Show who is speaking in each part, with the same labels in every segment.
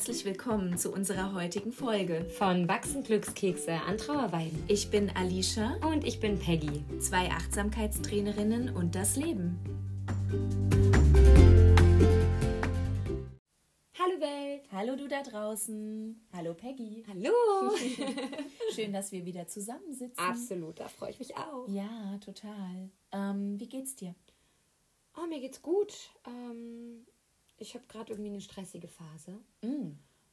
Speaker 1: herzlich willkommen zu unserer heutigen Folge
Speaker 2: von Wachsen Glückskekse an Trauerweiden.
Speaker 1: Ich bin Alicia
Speaker 2: und ich bin Peggy,
Speaker 1: zwei Achtsamkeitstrainerinnen und das Leben.
Speaker 2: Hallo Welt.
Speaker 1: Hallo du da draußen. Hallo Peggy.
Speaker 2: Hallo.
Speaker 1: Schön, dass wir wieder zusammensitzen.
Speaker 2: Absolut, da freue ich mich auch.
Speaker 1: Ja, total. Ähm, wie geht's dir?
Speaker 2: Oh, mir geht's gut. Ähm, ich habe gerade irgendwie eine stressige Phase.
Speaker 1: Mm.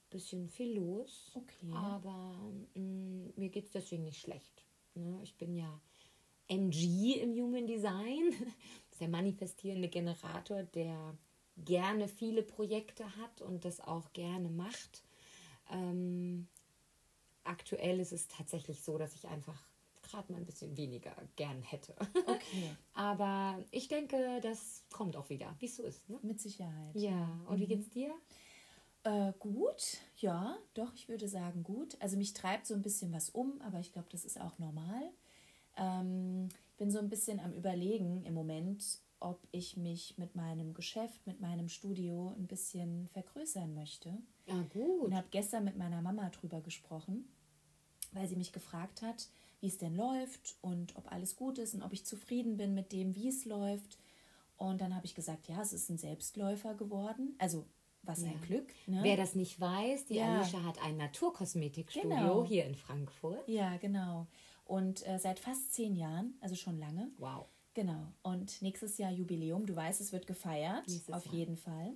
Speaker 2: Bisschen viel los.
Speaker 1: Okay.
Speaker 2: Aber mm, mir geht es deswegen nicht schlecht. Ne? Ich bin ja MG im Human Design. Das ist der manifestierende Generator, der gerne viele Projekte hat und das auch gerne macht. Ähm, aktuell ist es tatsächlich so, dass ich einfach gerade mal ein bisschen weniger gern hätte.
Speaker 1: Okay.
Speaker 2: Aber ich denke, das kommt auch wieder, wie es so ist. Ne?
Speaker 1: Mit Sicherheit.
Speaker 2: Ja, und wie geht's dir?
Speaker 1: Äh, gut, ja, doch, ich würde sagen gut. Also mich treibt so ein bisschen was um, aber ich glaube, das ist auch normal. Ähm, bin so ein bisschen am Überlegen im Moment, ob ich mich mit meinem Geschäft, mit meinem Studio ein bisschen vergrößern möchte.
Speaker 2: Ja, gut.
Speaker 1: Und habe gestern mit meiner Mama drüber gesprochen, weil sie mich gefragt hat, wie es denn läuft und ob alles gut ist und ob ich zufrieden bin mit dem, wie es läuft. Und dann habe ich gesagt, ja, es ist ein Selbstläufer geworden. Also was
Speaker 2: Ja.
Speaker 1: ein Glück. Ne?
Speaker 2: Wer das nicht weiß, die
Speaker 1: Ja.
Speaker 2: Alicia hat ein Naturkosmetikstudio
Speaker 1: Genau.
Speaker 2: hier in Frankfurt.
Speaker 1: Ja, genau. Und äh, seit fast zehn Jahren, also schon lange.
Speaker 2: Wow.
Speaker 1: Genau. Und nächstes Jahr Jubiläum. Du weißt, es wird gefeiert.
Speaker 2: Nächstes
Speaker 1: auf
Speaker 2: Jahr. Mhm.
Speaker 1: jeden Fall.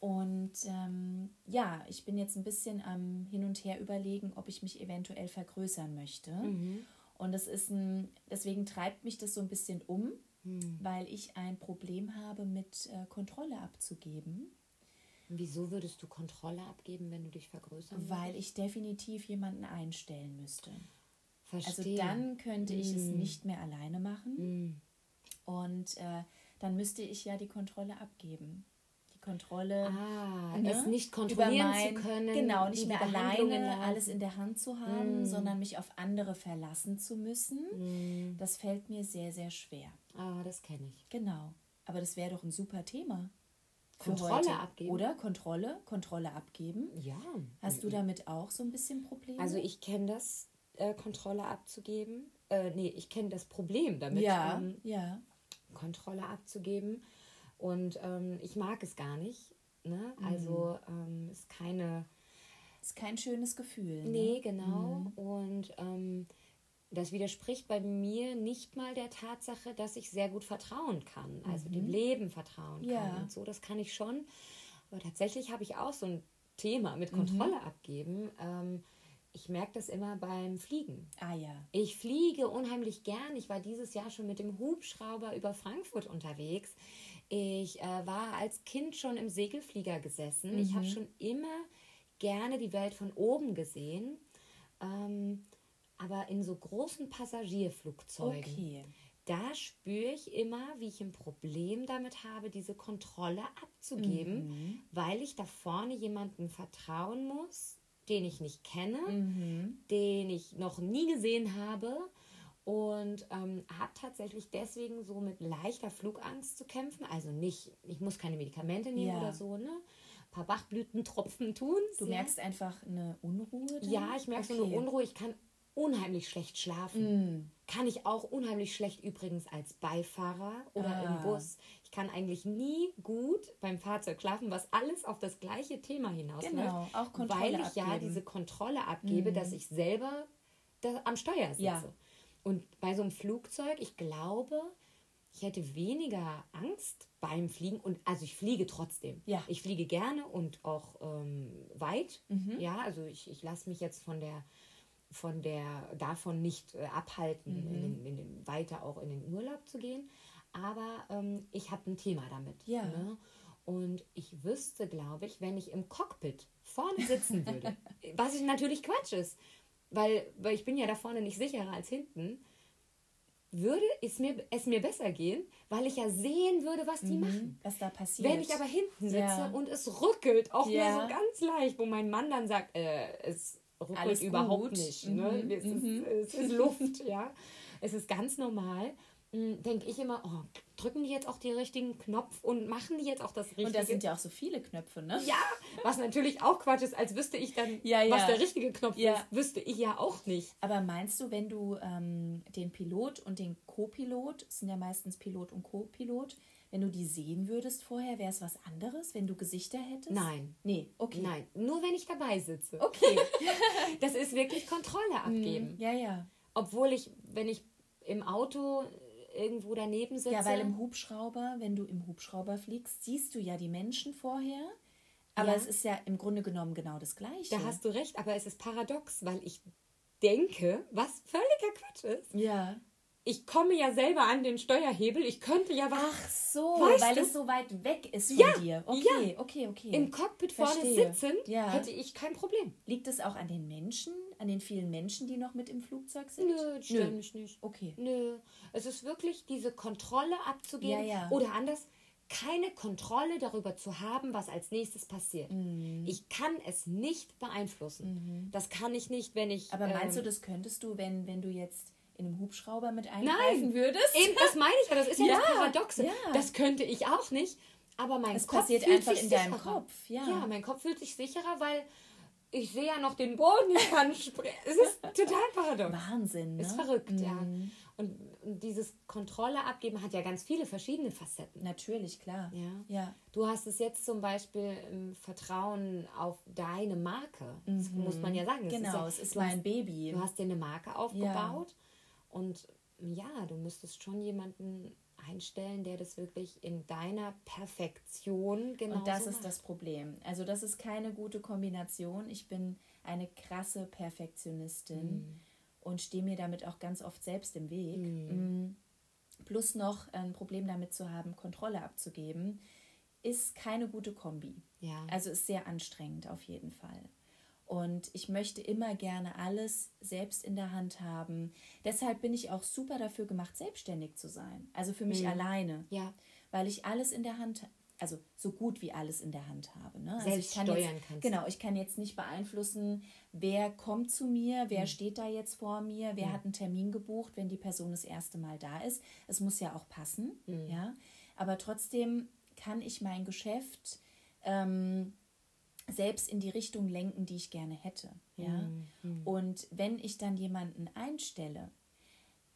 Speaker 1: Und ähm, ja, ich bin jetzt ein bisschen am Hin und Her überlegen, ob ich mich eventuell vergrößern möchte.
Speaker 2: Mhm.
Speaker 1: Und das ist ein, deswegen treibt mich das so ein bisschen um,
Speaker 2: Mhm.
Speaker 1: weil ich ein Problem habe, mit äh, Kontrolle abzugeben.
Speaker 2: Wieso würdest du Kontrolle abgeben, wenn du dich vergrößern
Speaker 1: Weil ich definitiv jemanden einstellen müsste.
Speaker 2: würdest?
Speaker 1: Also
Speaker 2: Verstehe.
Speaker 1: dann könnte ich es
Speaker 2: Mm.
Speaker 1: nicht mehr alleine machen.
Speaker 2: Mm.
Speaker 1: Und äh, dann müsste ich ja die Kontrolle abgeben. Die Kontrolle
Speaker 2: Ah,
Speaker 1: ne,
Speaker 2: es nicht kontrollieren
Speaker 1: mein-
Speaker 2: zu können.
Speaker 1: Genau, nicht mehr alleine alles in der Hand zu haben,
Speaker 2: Mm.
Speaker 1: sondern mich auf andere verlassen zu müssen.
Speaker 2: Mm.
Speaker 1: Das fällt mir sehr, sehr schwer.
Speaker 2: Ah, das kenne ich.
Speaker 1: Genau. Aber das wäre doch ein super Thema.
Speaker 2: Kontrolle
Speaker 1: heute,
Speaker 2: abgeben?
Speaker 1: Oder Kontrolle, Kontrolle abgeben.
Speaker 2: Ja.
Speaker 1: Hast du damit auch so ein bisschen Probleme?
Speaker 2: Also ich kenne das, äh, Kontrolle abzugeben. Äh, nee, ich kenne das Problem damit,
Speaker 1: ja,
Speaker 2: ähm,
Speaker 1: ja.
Speaker 2: Kontrolle abzugeben. Und ähm, ich mag es gar nicht. Ne?
Speaker 1: Mhm.
Speaker 2: Also ähm, ist keine.
Speaker 1: Ist kein schönes Gefühl.
Speaker 2: Nee,
Speaker 1: Ne?
Speaker 2: genau. Und ähm, das widerspricht bei mir nicht mal der Tatsache, dass ich sehr gut vertrauen kann. Also dem Leben vertrauen
Speaker 1: Ja.
Speaker 2: kann und so. Das kann ich schon. Aber tatsächlich habe ich auch so ein Thema mit Kontrolle abgeben. Ähm, ich merke das immer beim Fliegen.
Speaker 1: Ah ja.
Speaker 2: Ich fliege unheimlich gern. Ich war dieses Jahr schon mit dem Hubschrauber über Frankfurt unterwegs. Ich äh, war als Kind schon im Segelflieger gesessen. Ich habe schon immer gerne die Welt von oben gesehen. Ähm, aber in so großen Passagierflugzeugen,
Speaker 1: Okay.
Speaker 2: da spüre ich immer, wie ich ein Problem damit habe, diese Kontrolle abzugeben,
Speaker 1: Mhm.
Speaker 2: weil ich da vorne jemandem vertrauen muss, den ich nicht kenne
Speaker 1: Mhm.
Speaker 2: den ich noch nie gesehen habe und ähm, habe tatsächlich deswegen so mit leichter Flugangst zu kämpfen. Also nicht, ich muss keine Medikamente nehmen
Speaker 1: Ja.
Speaker 2: oder so, ne? Ein paar Bachblütentropfen tun.
Speaker 1: Du merkst einfach eine Unruhe? Dann?
Speaker 2: Ja, ich merke so
Speaker 1: Okay.
Speaker 2: eine Unruhe. Ich kann unheimlich schlecht schlafen.
Speaker 1: Mm.
Speaker 2: Kann ich auch unheimlich schlecht übrigens als Beifahrer oder
Speaker 1: Ah.
Speaker 2: im Bus. Ich kann eigentlich nie gut beim Fahrzeug schlafen, was alles auf das gleiche Thema hinausläuft.
Speaker 1: Genau, auch Kontrolle
Speaker 2: Weil ich ja
Speaker 1: abgeben. Mhm.
Speaker 2: diese Kontrolle abgebe, dass ich selber da am Steuer sitze.
Speaker 1: Ja.
Speaker 2: Und bei so einem Flugzeug, ich glaube, ich hätte weniger Angst beim Fliegen und also ich fliege trotzdem.
Speaker 1: Ja.
Speaker 2: Ich fliege gerne und auch ähm, weit.
Speaker 1: Mhm.
Speaker 2: Ja, also ich, ich lasse mich jetzt von der von der davon nicht äh, abhalten,
Speaker 1: Mhm.
Speaker 2: in den, in den, weiter auch in den Urlaub zu gehen. Aber ähm, ich habe ein Thema damit.
Speaker 1: Ja.
Speaker 2: Ne? Und ich wüsste, glaube ich, wenn ich im Cockpit vorne sitzen würde, was ich natürlich Quatsch ist, weil, weil ich bin ja da vorne nicht sicherer als hinten, würde es mir, es mir besser gehen, weil ich ja sehen würde, was die machen.
Speaker 1: Was da passiert.
Speaker 2: Wenn ich aber hinten sitze
Speaker 1: Ja.
Speaker 2: und es rückelt, auch
Speaker 1: Ja.
Speaker 2: nur so ganz leicht, wo mein Mann dann sagt, äh, es rückelt
Speaker 1: Alles
Speaker 2: überhaupt
Speaker 1: gut.
Speaker 2: nicht.
Speaker 1: Mhm,
Speaker 2: Ne? Es, ist, es ist Luft, ja. Es ist ganz normal. Denke ich immer, oh, drücken die jetzt auch den richtigen Knopf und machen die jetzt auch das Richtige?
Speaker 1: Und da sind ja auch so viele Knöpfe, ne?
Speaker 2: Ja, was natürlich auch Quatsch ist, als wüsste ich dann,
Speaker 1: Ja, ja.
Speaker 2: was der richtige Knopf
Speaker 1: Ja.
Speaker 2: ist, wüsste ich ja auch nicht.
Speaker 1: Aber meinst du, wenn du ähm, den Pilot und den Co-Pilot, es sind ja meistens Pilot und Co-Pilot, wenn du die sehen würdest vorher, wäre es was anderes, wenn du Gesichter hättest?
Speaker 2: Nein.
Speaker 1: Nee, okay.
Speaker 2: Nein, nur wenn ich dabei sitze.
Speaker 1: Okay.
Speaker 2: Das ist wirklich Kontrolle abgeben.
Speaker 1: ja, ja.
Speaker 2: Obwohl ich, wenn ich im Auto irgendwo daneben sitze.
Speaker 1: Ja, weil im Hubschrauber, wenn du im Hubschrauber fliegst, siehst du ja die Menschen vorher. Aber
Speaker 2: Ja.
Speaker 1: es ist ja im Grunde genommen genau das Gleiche.
Speaker 2: da hast du recht, aber es ist paradox, weil ich denke, was völliger Quatsch ist.
Speaker 1: ja.
Speaker 2: Ich komme ja selber an den Steuerhebel. Ich könnte ja was
Speaker 1: Ach so,
Speaker 2: Weißt
Speaker 1: weil
Speaker 2: du?
Speaker 1: es so weit weg ist von
Speaker 2: Ja,
Speaker 1: dir. Okay,
Speaker 2: ja.
Speaker 1: okay, okay.
Speaker 2: im Cockpit vorne sitzend,
Speaker 1: Ja.
Speaker 2: hätte ich kein Problem.
Speaker 1: Liegt es auch an den Menschen, an den vielen Menschen, die noch mit im Flugzeug sind?
Speaker 2: Nö, stören mich nicht.
Speaker 1: Okay.
Speaker 2: Nö, es ist wirklich diese Kontrolle abzugeben
Speaker 1: Ja, ja.
Speaker 2: oder anders, keine Kontrolle darüber zu haben, was als nächstes passiert.
Speaker 1: Mhm.
Speaker 2: Ich kann es nicht beeinflussen. Das kann ich nicht, wenn ich.
Speaker 1: Aber meinst
Speaker 2: ähm,
Speaker 1: du, das könntest du, wenn, wenn du jetzt in einem Hubschrauber mit eingreifen würdest?
Speaker 2: Eben, das meine ich ja, das ist ja,
Speaker 1: Ja,
Speaker 2: das Paradoxe.
Speaker 1: ja.
Speaker 2: Das könnte ich auch nicht, aber mein
Speaker 1: Es
Speaker 2: Kopf
Speaker 1: passiert
Speaker 2: fühlt
Speaker 1: einfach
Speaker 2: sich
Speaker 1: in deinem
Speaker 2: sicherer.
Speaker 1: Kopf, ja.
Speaker 2: ja, mein Kopf fühlt sich sicherer, weil ich sehe ja noch den Boden, ich kann sprechen. Es ist total paradox.
Speaker 1: Wahnsinn, ne?
Speaker 2: Ist verrückt, ja.
Speaker 1: Mhm.
Speaker 2: Und, und dieses Kontrolle abgeben hat ja ganz viele verschiedene Facetten.
Speaker 1: Natürlich, klar.
Speaker 2: Ja.
Speaker 1: Ja.
Speaker 2: Du hast es jetzt zum Beispiel im Vertrauen auf deine Marke. Das muss man ja sagen. Das
Speaker 1: Genau,
Speaker 2: ja,
Speaker 1: es ist
Speaker 2: du hast,
Speaker 1: mein Baby.
Speaker 2: Du hast dir eine Marke aufgebaut und ja, du müsstest schon jemanden einstellen, der das wirklich in deiner Perfektion genau
Speaker 1: Und das
Speaker 2: so
Speaker 1: ist
Speaker 2: macht.
Speaker 1: das Problem. Also das ist keine gute Kombination. Ich bin eine krasse Perfektionistin
Speaker 2: Mhm.
Speaker 1: und stehe mir damit auch ganz oft selbst im Weg. Mm. Plus noch ein Problem damit zu haben, Kontrolle abzugeben, ist keine gute Kombi.
Speaker 2: Ja.
Speaker 1: Also ist sehr anstrengend auf jeden Fall. Und ich möchte immer gerne alles selbst in der Hand haben. Deshalb bin ich auch super dafür gemacht, selbstständig zu sein. Also für mich alleine.
Speaker 2: Mhm. Ja.
Speaker 1: Weil ich alles in der Hand, also so gut wie alles in der Hand habe. Ne? Also
Speaker 2: Selbst
Speaker 1: ich kann
Speaker 2: steuern
Speaker 1: jetzt,
Speaker 2: kannst.
Speaker 1: Genau, ich kann jetzt nicht beeinflussen, wer kommt zu mir,
Speaker 2: Mhm.
Speaker 1: wer steht da jetzt vor mir, wer hat einen Termin gebucht, wenn die Person das erste Mal da ist. Es muss ja auch passen,
Speaker 2: Mhm.
Speaker 1: ja. Aber trotzdem kann ich mein Geschäft ähm, selbst in die Richtung lenken, die ich gerne hätte. Ja?
Speaker 2: Mhm.
Speaker 1: Und wenn ich dann jemanden einstelle,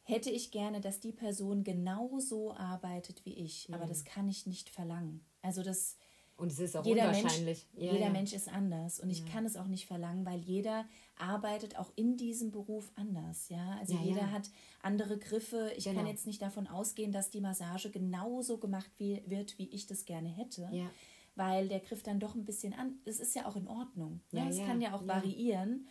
Speaker 1: hätte ich gerne, dass die Person genauso arbeitet wie ich. Aber das kann ich nicht verlangen. Also das
Speaker 2: Und es ist auch
Speaker 1: jeder Mensch,
Speaker 2: unwahrscheinlich. ja,
Speaker 1: jeder
Speaker 2: ja.
Speaker 1: Mensch ist anders und ich kann es auch nicht verlangen, weil jeder arbeitet auch in diesem Beruf anders, ja. Also
Speaker 2: Ja,
Speaker 1: jeder
Speaker 2: ja.
Speaker 1: hat andere Griffe. Ich kann
Speaker 2: Genau.
Speaker 1: jetzt nicht davon ausgehen, dass die Massage genauso gemacht wie, wird, wie ich das gerne hätte,
Speaker 2: Ja.
Speaker 1: Weil der Griff dann doch ein bisschen an. Es ist ja auch in Ordnung. Ja,
Speaker 2: Ja,
Speaker 1: es
Speaker 2: ja,
Speaker 1: kann ja auch
Speaker 2: ja.
Speaker 1: variieren,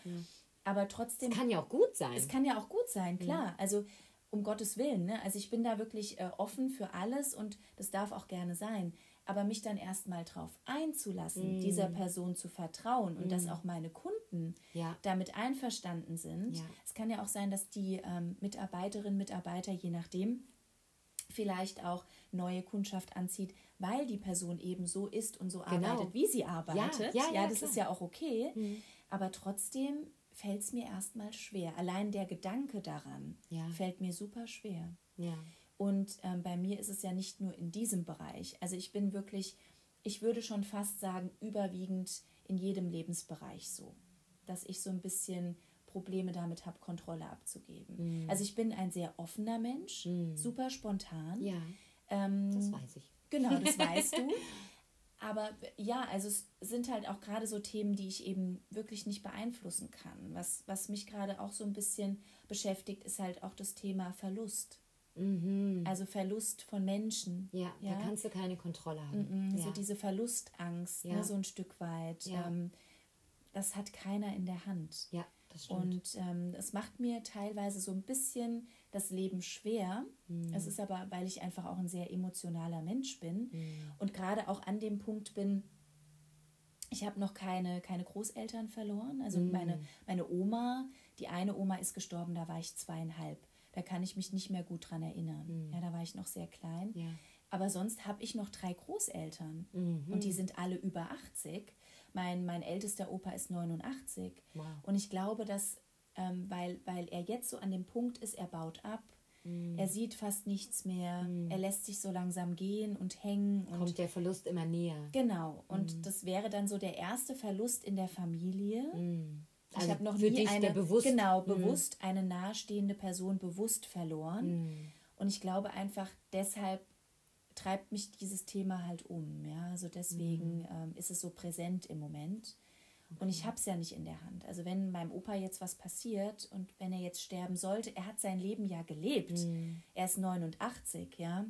Speaker 1: aber trotzdem
Speaker 2: Kann ja auch gut sein.
Speaker 1: es kann ja auch gut sein, klar. Also um Gottes Willen. Ne? Also ich bin da wirklich äh, offen für alles und das darf auch gerne sein. Aber mich dann erstmal drauf einzulassen, dieser Person zu vertrauen und dass auch meine Kunden
Speaker 2: Ja.
Speaker 1: damit einverstanden sind.
Speaker 2: Ja.
Speaker 1: Es kann ja auch sein, dass die ähm, Mitarbeiterinnen, Mitarbeiter, je nachdem, vielleicht auch neue Kundschaft anzieht, weil die Person eben so ist und so
Speaker 2: Genau.
Speaker 1: arbeitet, wie sie arbeitet.
Speaker 2: ja, ja,
Speaker 1: das
Speaker 2: klar.
Speaker 1: ist ja auch okay. Aber trotzdem fällt es mir erstmal schwer. Allein der Gedanke daran
Speaker 2: Ja.
Speaker 1: fällt mir super schwer.
Speaker 2: Ja.
Speaker 1: Und ähm, bei mir ist es ja nicht nur in diesem Bereich. Also ich bin wirklich, ich würde schon fast sagen, überwiegend in jedem Lebensbereich so, dass ich so ein bisschen Probleme damit habe, Kontrolle abzugeben. Also ich bin ein sehr offener Mensch, super spontan.
Speaker 2: Ja.
Speaker 1: Ähm,
Speaker 2: Das weiß ich.
Speaker 1: Genau, das weißt du. Aber ja, also es sind halt auch gerade so Themen, die ich eben wirklich nicht beeinflussen kann. Was, was mich gerade auch so ein bisschen beschäftigt, ist halt auch das Thema Verlust. Also Verlust von Menschen.
Speaker 2: Mhm. Ja, da kannst du keine Kontrolle haben.
Speaker 1: Mhm,
Speaker 2: ja.
Speaker 1: So diese Verlustangst,
Speaker 2: Ja.
Speaker 1: ne, so ein Stück weit.
Speaker 2: Ja.
Speaker 1: Ähm, das hat keiner in der Hand.
Speaker 2: ja, das stimmt.
Speaker 1: Und ähm, es macht mir teilweise so ein bisschen das Leben schwer.
Speaker 2: Mhm.
Speaker 1: Es ist aber, weil ich einfach auch ein sehr emotionaler Mensch bin
Speaker 2: Mhm.
Speaker 1: und gerade auch an dem Punkt bin, ich habe noch keine, keine Großeltern verloren. Also
Speaker 2: Mhm.
Speaker 1: meine, meine Oma, die eine Oma ist gestorben, da war ich zweieinhalb. Da kann ich mich nicht mehr gut dran erinnern. Ja, da war ich noch sehr klein.
Speaker 2: Ja.
Speaker 1: Aber sonst habe ich noch drei Großeltern
Speaker 2: Mhm.
Speaker 1: und die sind alle über 80. Mein, mein ältester Opa ist 89.
Speaker 2: Wow.
Speaker 1: Und ich glaube, dass, ähm, weil, weil er jetzt so an dem Punkt ist, er baut ab, Mm. Er sieht fast nichts mehr. Mm. Er lässt sich so langsam gehen und hängen. Und
Speaker 2: Kommt der Verlust immer näher.
Speaker 1: Genau. Und mm. das wäre dann so der erste Verlust in der Familie. Also ich habe noch nie eine, bewusst, genau, bewusst eine nahestehende Person bewusst verloren. Und ich glaube einfach, deshalb treibt mich dieses Thema halt um. Ja, also deswegen ähm, ist es so präsent im Moment. Und ich habe es ja nicht in der Hand. Also wenn meinem Opa jetzt was passiert und wenn er jetzt sterben sollte, er hat sein Leben ja gelebt. Mhm. Er ist 89, ja.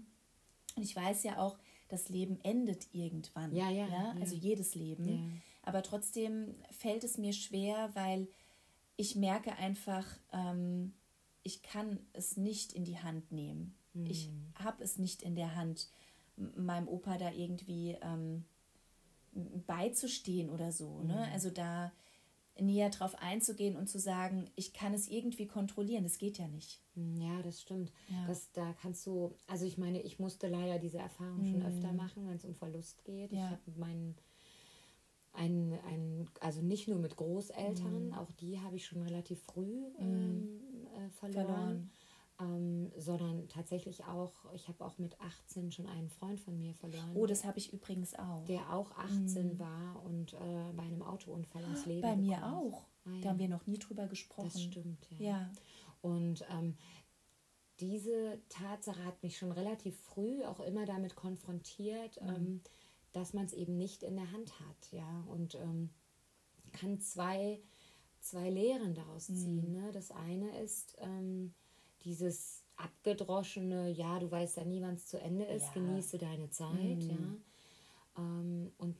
Speaker 1: Und ich weiß ja auch, das Leben endet irgendwann. Ja, ja. ja? Also ja. jedes Leben. Ja. Aber trotzdem fällt es mir schwer, weil ich merke einfach, ähm, ich kann es nicht in die Hand nehmen. Mhm. Ich habe es nicht in der Hand, meinem Opa da irgendwie ähm, beizustehen oder so. Ne? Mhm. Ne? Also da näher drauf einzugehen und zu sagen, ich kann es irgendwie kontrollieren, das geht ja nicht.
Speaker 2: Mhm, ja, das stimmt. Ja. Das, da kannst du, also ich meine, ich musste leider diese Erfahrung mhm. schon öfter machen, wenn es um Verlust geht. Ja. Ich habe meinen ein, ein, also nicht nur mit Großeltern, mhm. auch die habe ich schon relativ früh mhm. ähm, äh, verloren. verloren ähm, sondern tatsächlich auch, ich habe auch mit 18 schon einen Freund von mir verloren.
Speaker 1: Oh, das habe ich übrigens auch.
Speaker 2: Der auch 18 mm. war und äh, bei einem Autounfall ums Leben
Speaker 1: Bei mir auch. Ah, ja. Da haben wir noch nie drüber gesprochen. Das
Speaker 2: stimmt, ja. ja. Und ähm, diese Tatsache hat mich schon relativ früh auch immer damit konfrontiert, mhm. ähm, dass man es eben nicht in der Hand hat, ja. Und ähm, kann zwei, zwei Lehren daraus ziehen. Mhm. Ne? Das eine ist, ähm, dieses abgedroschene, ja, du weißt ja nie, wann es zu Ende ist, ja. genieße deine Zeit, mhm. ja. Ähm, und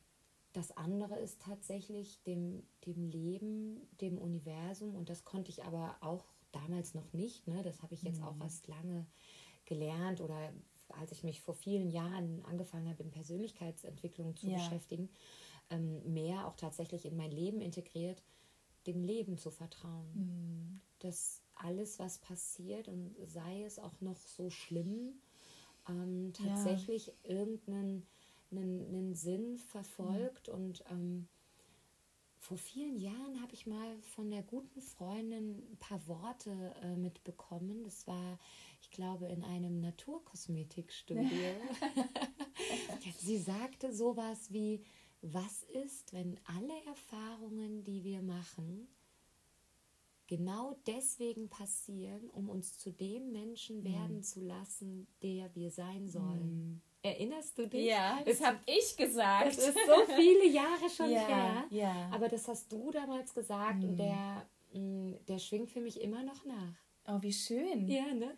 Speaker 2: das andere ist tatsächlich dem, dem Leben, dem Universum, und das konnte ich aber auch damals noch nicht, ne? das habe ich jetzt mhm. auch erst lange gelernt oder als ich mich vor vielen Jahren angefangen habe, in Persönlichkeitsentwicklung zu ja. beschäftigen, ähm, mehr auch tatsächlich in mein Leben integriert, dem Leben zu vertrauen. Mhm. Das alles, was passiert und sei es auch noch so schlimm, ähm, tatsächlich ja. irgendeinen einen, einen Sinn verfolgt. Mhm. Und ähm, vor vielen Jahren habe ich mal von der guten Freundin ein paar Worte äh, mitbekommen. Das war, ich glaube, in einem Naturkosmetikstudio. Sie sagte sowas wie, was ist, wenn alle Erfahrungen, die wir machen, genau deswegen passieren, um uns zu dem Menschen mhm. werden zu lassen, der wir sein sollen. Mhm. Erinnerst du dich?
Speaker 1: Ja, das habe ich gesagt.
Speaker 2: Das ist so viele Jahre schon ja, her. Ja. Aber das hast du damals gesagt mhm. und der, mm, der schwingt für mich immer noch nach.
Speaker 1: Oh, wie schön.
Speaker 2: Ja, ne?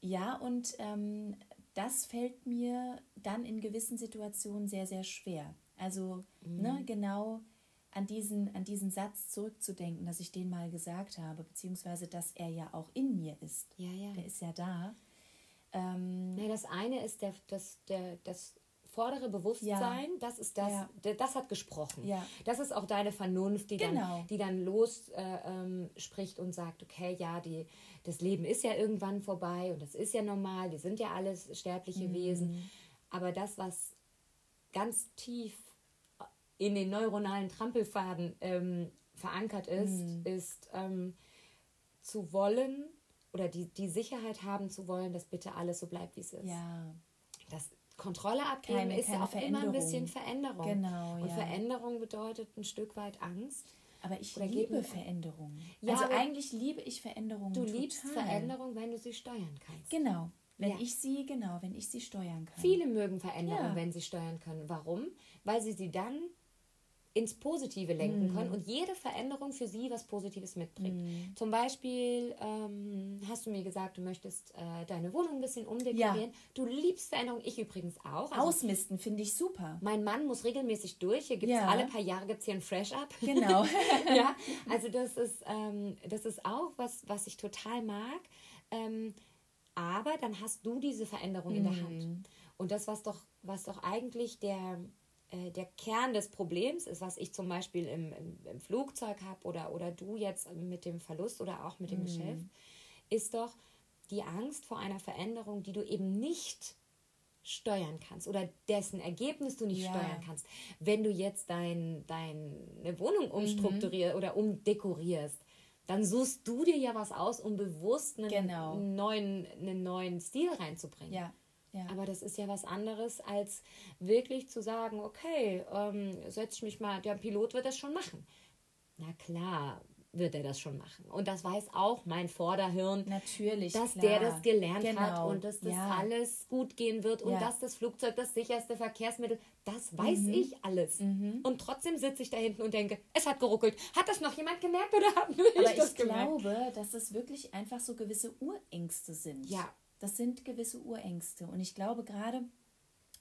Speaker 1: Ja, und ähm, das fällt mir dann in gewissen Situationen sehr, sehr schwer. Also, ne, mhm. genau an diesen, an diesen Satz zurückzudenken, dass ich den mal gesagt habe, beziehungsweise dass er ja auch in mir ist.
Speaker 2: Ja, ja.
Speaker 1: Der ist ja da.
Speaker 2: Ähm, ja, das eine ist der, das, der, das vordere Bewusstsein, ja. das ist das, ja. das hat gesprochen. Ja. Das ist auch deine Vernunft, die genau. dann, die dann los äh, ähm, spricht und sagt, okay, ja, die, das Leben ist ja irgendwann vorbei und das ist ja normal, wir sind ja alles sterbliche mhm. Wesen. Aber das, was ganz tief in den neuronalen Trampelfaden ähm, verankert ist, mhm. ist ähm, zu wollen oder die, die Sicherheit haben zu wollen, dass bitte alles so bleibt, wie es ist.
Speaker 1: Ja.
Speaker 2: Das Kontrolle abgeben keine, ist keine auch immer ein bisschen Veränderung. Genau, Und Veränderung bedeutet ein Stück weit Angst.
Speaker 1: Aber ich Oder liebe Veränderung. Ja, also eigentlich liebe ich Veränderung.
Speaker 2: Du total. liebst Veränderung, wenn du sie steuern kannst.
Speaker 1: Genau. Wenn ja. ich sie, genau, wenn ich sie steuern kann.
Speaker 2: Viele mögen Veränderung, ja. wenn sie steuern können. Warum? Weil sie sie dann ins Positive lenken mm. können und jede Veränderung für sie was Positives mitbringt. Mm. Zum Beispiel ähm, hast du mir gesagt, du möchtest äh, deine Wohnung ein bisschen umdekorieren. Ja. Du liebst Veränderungen, ich übrigens auch.
Speaker 1: Also Ausmisten finde ich super.
Speaker 2: Mein Mann muss regelmäßig durch. Hier gibt es ja. alle paar Jahre gibt's hier ein Fresh-Up.
Speaker 1: Genau.
Speaker 2: ja, also das ist, ähm, das ist auch was, was ich total mag. Ähm, aber dann hast du diese Veränderung mm. in der Hand. Mm. Und das, was doch, was doch eigentlich der äh, der Kern des Problems ist, was ich zum Beispiel im, im, im Flugzeug habe oder, oder du jetzt mit dem Verlust oder auch mit dem mhm. Geschäft, ist doch die Angst vor einer Veränderung, die du eben nicht steuern kannst oder dessen Ergebnis du nicht ja. steuern kannst. Wenn du jetzt dein, deine Wohnung umstrukturierst mhm. oder umdekorierst, dann suchst du dir ja was aus, um bewusst einen,
Speaker 1: Genau.
Speaker 2: neuen, einen neuen Stil reinzubringen.
Speaker 1: Ja, ja.
Speaker 2: Aber das ist ja was anderes, als wirklich zu sagen, okay, ähm, setz ich mich mal, der Pilot wird das schon machen. Na klar wird er das schon machen. Und das weiß auch mein Vorderhirn,
Speaker 1: Natürlich,
Speaker 2: dass
Speaker 1: klar.
Speaker 2: der das gelernt hat
Speaker 1: Genau,
Speaker 2: und dass das
Speaker 1: ja.
Speaker 2: alles gut gehen wird und
Speaker 1: Ja.
Speaker 2: dass das Flugzeug das sicherste Verkehrsmittel, das weiß
Speaker 1: Mhm.
Speaker 2: ich alles. Und trotzdem sitze ich da hinten und denke, es hat geruckelt. Hat das noch jemand gemerkt oder haben nur
Speaker 1: Aber
Speaker 2: ich das
Speaker 1: ich
Speaker 2: gemerkt?
Speaker 1: glaube, dass es wirklich einfach so gewisse Urängste sind.
Speaker 2: Ja.
Speaker 1: Das sind gewisse Urängste. Und ich glaube gerade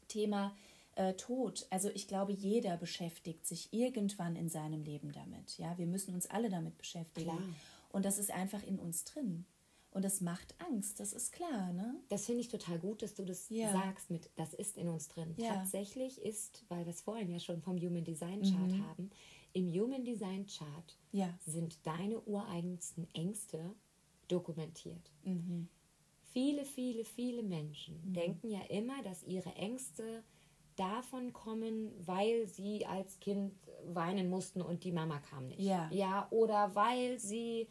Speaker 1: Thema äh, Tod, also ich glaube, jeder beschäftigt sich irgendwann in seinem Leben damit. Ja, wir müssen uns alle damit beschäftigen.
Speaker 2: Klar.
Speaker 1: Und das ist einfach in uns drin. Und das macht Angst, das ist klar, ne?
Speaker 2: Das finde ich total gut, dass du das
Speaker 1: Ja.
Speaker 2: sagst mit, das ist in uns drin.
Speaker 1: Ja.
Speaker 2: Tatsächlich ist, weil wir es vorhin ja schon vom Human Design Chart
Speaker 1: Mhm.
Speaker 2: haben, im Human Design Chart
Speaker 1: Ja.
Speaker 2: sind deine ureigensten Ängste dokumentiert.
Speaker 1: Mhm.
Speaker 2: Viele, viele, viele Menschen denken ja immer, dass ihre Ängste davon kommen, weil sie als Kind weinen mussten und die Mama kam nicht.
Speaker 1: Ja.
Speaker 2: Ja, oder weil sie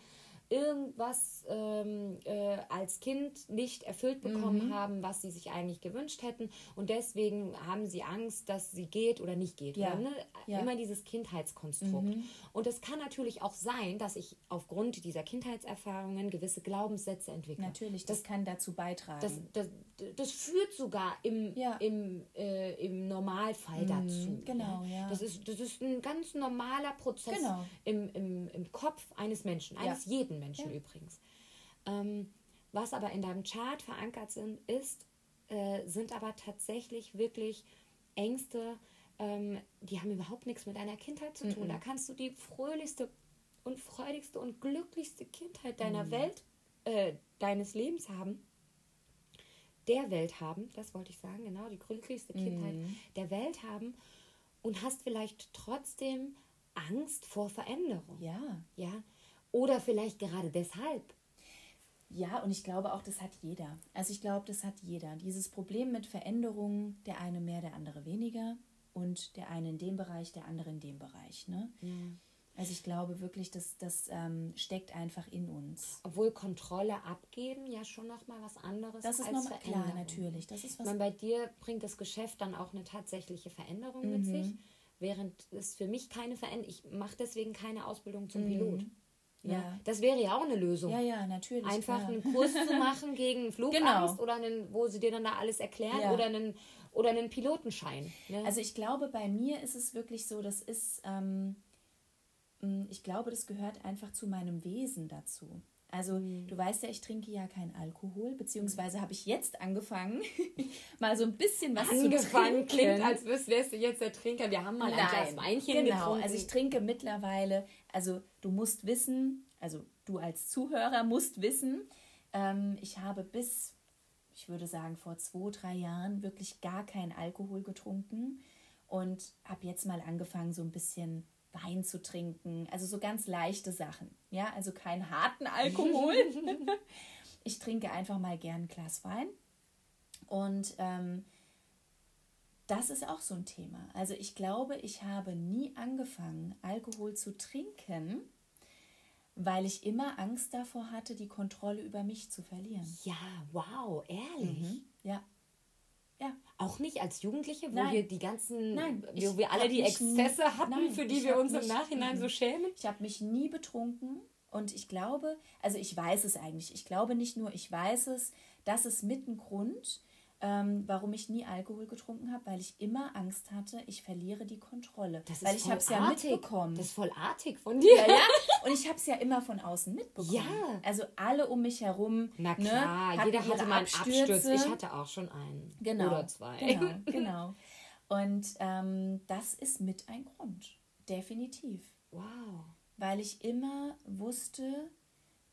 Speaker 2: irgendwas ähm, äh, als Kind nicht erfüllt bekommen
Speaker 1: Mhm.
Speaker 2: haben, was sie sich eigentlich gewünscht hätten. Und deswegen haben sie Angst, dass sie geht oder nicht geht.
Speaker 1: Ja.
Speaker 2: Oder, ne?
Speaker 1: Ja.
Speaker 2: Immer dieses Kindheitskonstrukt.
Speaker 1: Mhm.
Speaker 2: Und es kann natürlich auch sein, dass ich aufgrund dieser Kindheitserfahrungen gewisse Glaubenssätze entwickle.
Speaker 1: Natürlich, das, kann dazu beitragen.
Speaker 2: Das, das, das führt sogar im,
Speaker 1: Ja.
Speaker 2: im, äh, im Normalfall dazu.
Speaker 1: genau, ja.
Speaker 2: Das, ist, das ist ein ganz normaler Prozess
Speaker 1: Genau.
Speaker 2: im, im, im Kopf eines Menschen, eines jeden Menschen
Speaker 1: Ja.
Speaker 2: übrigens. Ähm, was aber in deinem Chart verankert sind, ist, äh, sind aber tatsächlich wirklich Ängste, ähm, die haben überhaupt nichts mit deiner Kindheit zu tun. Da kannst du die fröhlichste und freudigste und glücklichste Kindheit deiner Welt, äh, deines Lebens haben der Welt haben, das wollte ich sagen, genau, die glücklichste Kindheit der Welt haben und hast vielleicht trotzdem Angst vor Veränderung.
Speaker 1: ja.
Speaker 2: Ja. Oder vielleicht gerade deshalb.
Speaker 1: Ja, und ich glaube auch, das hat jeder. Also ich glaube, das hat jeder. Dieses Problem mit Veränderungen, der eine mehr, der andere weniger. Und der eine in dem Bereich, der andere in dem Bereich. Ne? Also ich glaube wirklich, das, das ähm, steckt einfach in uns.
Speaker 2: Obwohl Kontrolle abgeben ja schon nochmal was anderes
Speaker 1: Das ist
Speaker 2: als
Speaker 1: nochmal klar, natürlich. Das ist was.
Speaker 2: meine, bei dir bringt das Geschäft dann auch eine tatsächliche Veränderung mit
Speaker 1: Mhm.
Speaker 2: sich, während es für mich keine Veränderung, ich mache deswegen keine Ausbildung zum Pilot.
Speaker 1: Ja.
Speaker 2: Das wäre ja auch eine Lösung.
Speaker 1: Ja, ja, natürlich.
Speaker 2: einfach
Speaker 1: klar.
Speaker 2: einen Kurs zu machen gegen Flugangst
Speaker 1: Genau.
Speaker 2: oder einen, wo sie dir dann da alles erklären
Speaker 1: Ja.
Speaker 2: oder einen oder einen Pilotenschein. Ne?
Speaker 1: Also ich glaube, bei mir ist es wirklich so, das ist, ähm, ich glaube, das gehört einfach zu meinem Wesen dazu. Also
Speaker 2: Mhm.
Speaker 1: du weißt ja, ich trinke ja keinen Alkohol, beziehungsweise habe ich jetzt angefangen, mal so ein bisschen was
Speaker 2: Angefangen
Speaker 1: zu trinken.
Speaker 2: klingt, als wärst du jetzt der Trinker. Wir haben mal ein Glas Weinchen
Speaker 1: genau.
Speaker 2: getrunken.
Speaker 1: Also ich trinke mittlerweile, also du musst wissen, also du als Zuhörer musst wissen, ähm, ich habe bis, ich würde sagen, vor zwei, drei Jahren wirklich gar keinen Alkohol getrunken und habe jetzt mal angefangen, so ein bisschen Wein zu trinken, also so ganz leichte Sachen, ja, also keinen harten Alkohol. ich trinke einfach mal gern ein Glas Wein und ähm, das ist auch so ein Thema. Also ich glaube, ich habe nie angefangen, Alkohol zu trinken, weil ich immer Angst davor hatte, die Kontrolle über mich zu verlieren.
Speaker 2: ja, wow, ehrlich.
Speaker 1: Ja. Ja.
Speaker 2: Auch nicht als Jugendliche, wo
Speaker 1: Nein.
Speaker 2: wir die ganzen,
Speaker 1: Nein,
Speaker 2: wo wir alle die
Speaker 1: mich nie-
Speaker 2: Exzesse hatten,
Speaker 1: Nein,
Speaker 2: für die wir uns im Nachhinein so schämen.
Speaker 1: Ich habe mich nie betrunken und ich glaube, also ich weiß es eigentlich. Ich glaube nicht nur, ich weiß es, das ist mit ein Grund, ähm, warum ich nie Alkohol getrunken habe, weil ich immer Angst hatte, ich verliere die Kontrolle.
Speaker 2: Das
Speaker 1: weil
Speaker 2: ist
Speaker 1: ich habe es ja mitbekommen.
Speaker 2: Das ist voll artig von dir.
Speaker 1: ja, ja. Und ich habe es ja immer von außen mitbekommen.
Speaker 2: Ja.
Speaker 1: Also alle um mich herum.
Speaker 2: Na
Speaker 1: ne,
Speaker 2: klar,
Speaker 1: hatten
Speaker 2: jeder hatte mal einen Absturz. Ich hatte auch schon einen.
Speaker 1: Genau.
Speaker 2: Oder zwei.
Speaker 1: Genau, genau. Und ähm, das ist mit ein Grund. Definitiv.
Speaker 2: Wow.
Speaker 1: Weil ich immer wusste,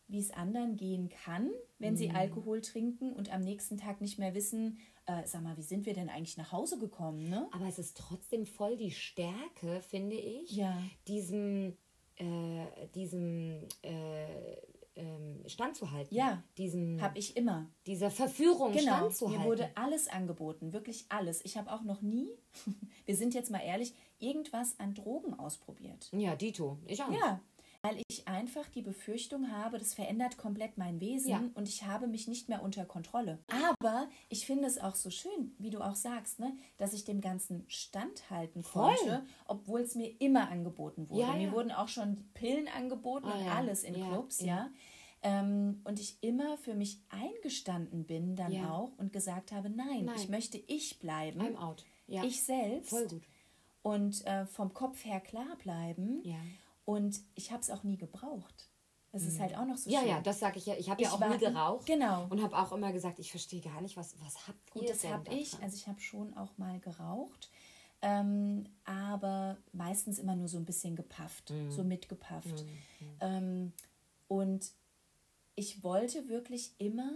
Speaker 1: wie es anderen gehen kann, wenn
Speaker 2: Mhm.
Speaker 1: sie Alkohol trinken und am nächsten Tag nicht mehr wissen, äh, sag mal, wie sind wir denn eigentlich nach Hause gekommen, ne?
Speaker 2: Aber es ist trotzdem voll die Stärke, finde ich,
Speaker 1: Ja.
Speaker 2: diesem, äh, diesem äh, ähm, standzuhalten.
Speaker 1: Ja.
Speaker 2: Diesem,
Speaker 1: Habe ich immer.
Speaker 2: dieser Verführung
Speaker 1: Genau,
Speaker 2: standzuhalten.
Speaker 1: mir wurde alles angeboten, wirklich alles. Ich habe auch noch nie, wir sind jetzt mal ehrlich, irgendwas an Drogen ausprobiert.
Speaker 2: ja, Dito. Ich auch.
Speaker 1: Ja, weil ich einfach die Befürchtung habe, das verändert komplett mein Wesen
Speaker 2: Ja.
Speaker 1: und ich habe mich nicht mehr unter Kontrolle. Aber ich finde es auch so schön, wie du auch sagst, ne, dass ich dem Ganzen standhalten
Speaker 2: Voll.
Speaker 1: konnte, obwohl es mir immer angeboten wurde.
Speaker 2: Ja,
Speaker 1: mir
Speaker 2: ja.
Speaker 1: wurden auch schon Pillen angeboten
Speaker 2: Ah,
Speaker 1: und alles in Clubs,
Speaker 2: ja.
Speaker 1: Ähm, und ich immer für mich eingestanden bin dann auch und gesagt habe, nein,
Speaker 2: Nein.
Speaker 1: ich möchte ich bleiben,
Speaker 2: I'm out. Ja.
Speaker 1: ich selbst
Speaker 2: Voll gut.
Speaker 1: und äh, vom Kopf her klar bleiben.
Speaker 2: Ja.
Speaker 1: Und ich habe es auch nie gebraucht. Das ist halt auch noch so
Speaker 2: Ja,
Speaker 1: schön.
Speaker 2: ja, das sage ich ja. Ich habe ja auch
Speaker 1: war-
Speaker 2: nie geraucht.
Speaker 1: genau.
Speaker 2: Und habe auch immer gesagt, ich verstehe gar nicht, was, was habt ihr
Speaker 1: Gut, das habe ich. Also ich habe schon auch mal geraucht, ähm, aber meistens immer nur so ein bisschen gepafft,
Speaker 2: Mhm.
Speaker 1: so mitgepafft. Ähm, und ich wollte wirklich immer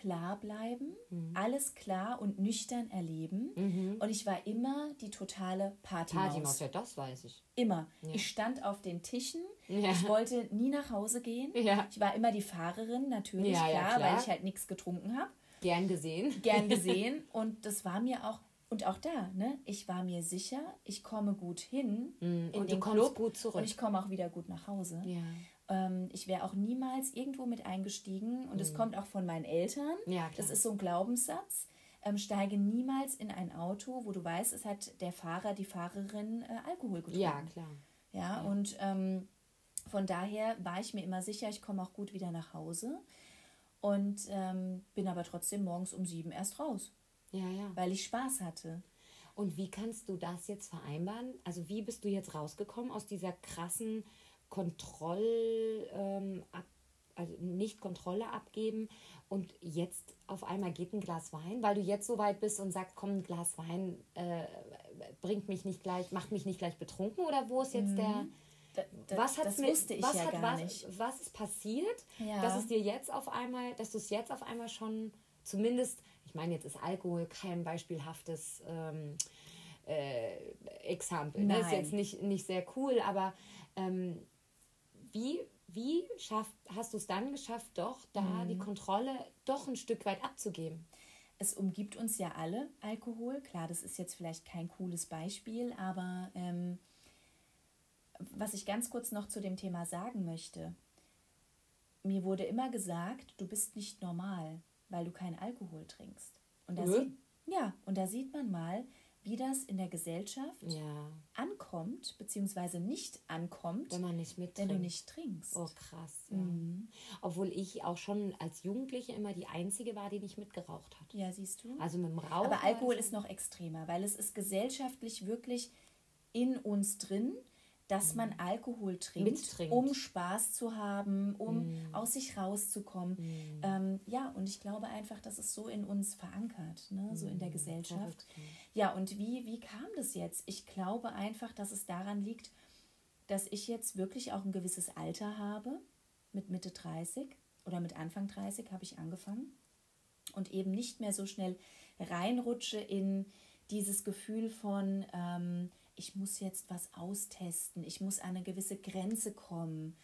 Speaker 1: klar bleiben,
Speaker 2: Mhm.
Speaker 1: alles klar und nüchtern erleben. Und ich war immer die totale Partymaus.
Speaker 2: Partymaus, ja, das weiß ich.
Speaker 1: Immer. Ich stand auf den Tischen.
Speaker 2: Ja.
Speaker 1: Ich wollte nie nach Hause gehen.
Speaker 2: Ja.
Speaker 1: Ich war immer die Fahrerin, natürlich,
Speaker 2: Ja, ja,
Speaker 1: klar,
Speaker 2: klar.
Speaker 1: weil ich halt nichts getrunken habe.
Speaker 2: Gern gesehen.
Speaker 1: Gern gesehen. und das war mir auch, und auch da, ne, ich war mir sicher, ich komme gut hin in
Speaker 2: Mm, und du kommst
Speaker 1: Club
Speaker 2: gut zurück.
Speaker 1: und ich komme auch wieder gut nach Hause.
Speaker 2: Ja.
Speaker 1: Ähm, ich wäre auch niemals irgendwo mit eingestiegen und es kommt auch von meinen Eltern.
Speaker 2: Ja,
Speaker 1: das ist so ein Glaubenssatz. Ähm, steige niemals in ein Auto, wo du weißt, es hat der Fahrer, die Fahrerin äh, Alkohol getrunken.
Speaker 2: Ja, klar.
Speaker 1: Ja, und ähm, von daher war ich mir immer sicher, ich komme auch gut wieder nach Hause und ähm, bin aber trotzdem morgens um sieben erst raus,
Speaker 2: Ja, ja.
Speaker 1: weil ich Spaß hatte.
Speaker 2: Und wie kannst du das jetzt vereinbaren? Also wie bist du jetzt rausgekommen aus dieser krassen Kontroll, ähm, ab, also nicht Kontrolle abgeben und jetzt auf einmal geht ein Glas Wein, weil du jetzt so weit bist und sagst, komm, ein Glas Wein äh, bringt mich nicht gleich, macht mich nicht gleich betrunken oder wo ist jetzt der...
Speaker 1: Da, da,
Speaker 2: Was hat's
Speaker 1: das
Speaker 2: mit,
Speaker 1: wusste ich
Speaker 2: was
Speaker 1: ja
Speaker 2: hat,
Speaker 1: gar
Speaker 2: was,
Speaker 1: nicht.
Speaker 2: Was ist passiert,
Speaker 1: Ja.
Speaker 2: dass es dir jetzt auf einmal, dass du es jetzt auf einmal schon zumindest, ich meine, jetzt ist Alkohol kein beispielhaftes ähm, äh, Exempel. Ne? Ist jetzt nicht, nicht sehr cool, aber ähm, wie, wie schaff, hast du es dann geschafft, doch da
Speaker 1: Mhm.
Speaker 2: die Kontrolle doch ein Stück weit abzugeben?
Speaker 1: Es umgibt uns ja alle, Alkohol. Klar, das ist jetzt vielleicht kein cooles Beispiel, aber ähm, was ich ganz kurz noch zu dem Thema sagen möchte. Mir wurde immer gesagt, du bist nicht normal, weil du keinen Alkohol trinkst. Und da,
Speaker 2: Äh?
Speaker 1: sieht, ja, und da sieht man mal, wie das in der Gesellschaft
Speaker 2: Ja,
Speaker 1: ankommt, beziehungsweise nicht ankommt,
Speaker 2: wenn man nicht mit
Speaker 1: wenn du nicht trinkst.
Speaker 2: Oh, krass. Ja.
Speaker 1: Mhm.
Speaker 2: Obwohl ich auch schon als Jugendliche immer die Einzige war, die nicht mitgeraucht hat.
Speaker 1: Ja, siehst du?
Speaker 2: Also mit dem Rauchen.
Speaker 1: Aber Alkohol ist noch extremer, weil es ist gesellschaftlich wirklich in uns drin, dass man Alkohol trinkt,
Speaker 2: Mhm. Mittrinkt.
Speaker 1: um Spaß zu haben, um
Speaker 2: Mhm.
Speaker 1: aus sich rauszukommen. Ähm, ja, und ich glaube einfach, das ist so in uns verankert, ne? so
Speaker 2: Mhm.
Speaker 1: in der Gesellschaft.
Speaker 2: verrückt,
Speaker 1: Ja, und wie, wie kam das jetzt? Ich glaube einfach, dass es daran liegt, dass ich jetzt wirklich auch ein gewisses Alter habe. Mit Mitte 30 oder mit Anfang 30 habe ich angefangen und eben nicht mehr so schnell reinrutsche in dieses Gefühl von, ähm, ich muss jetzt was austesten, ich muss an eine gewisse Grenze kommen.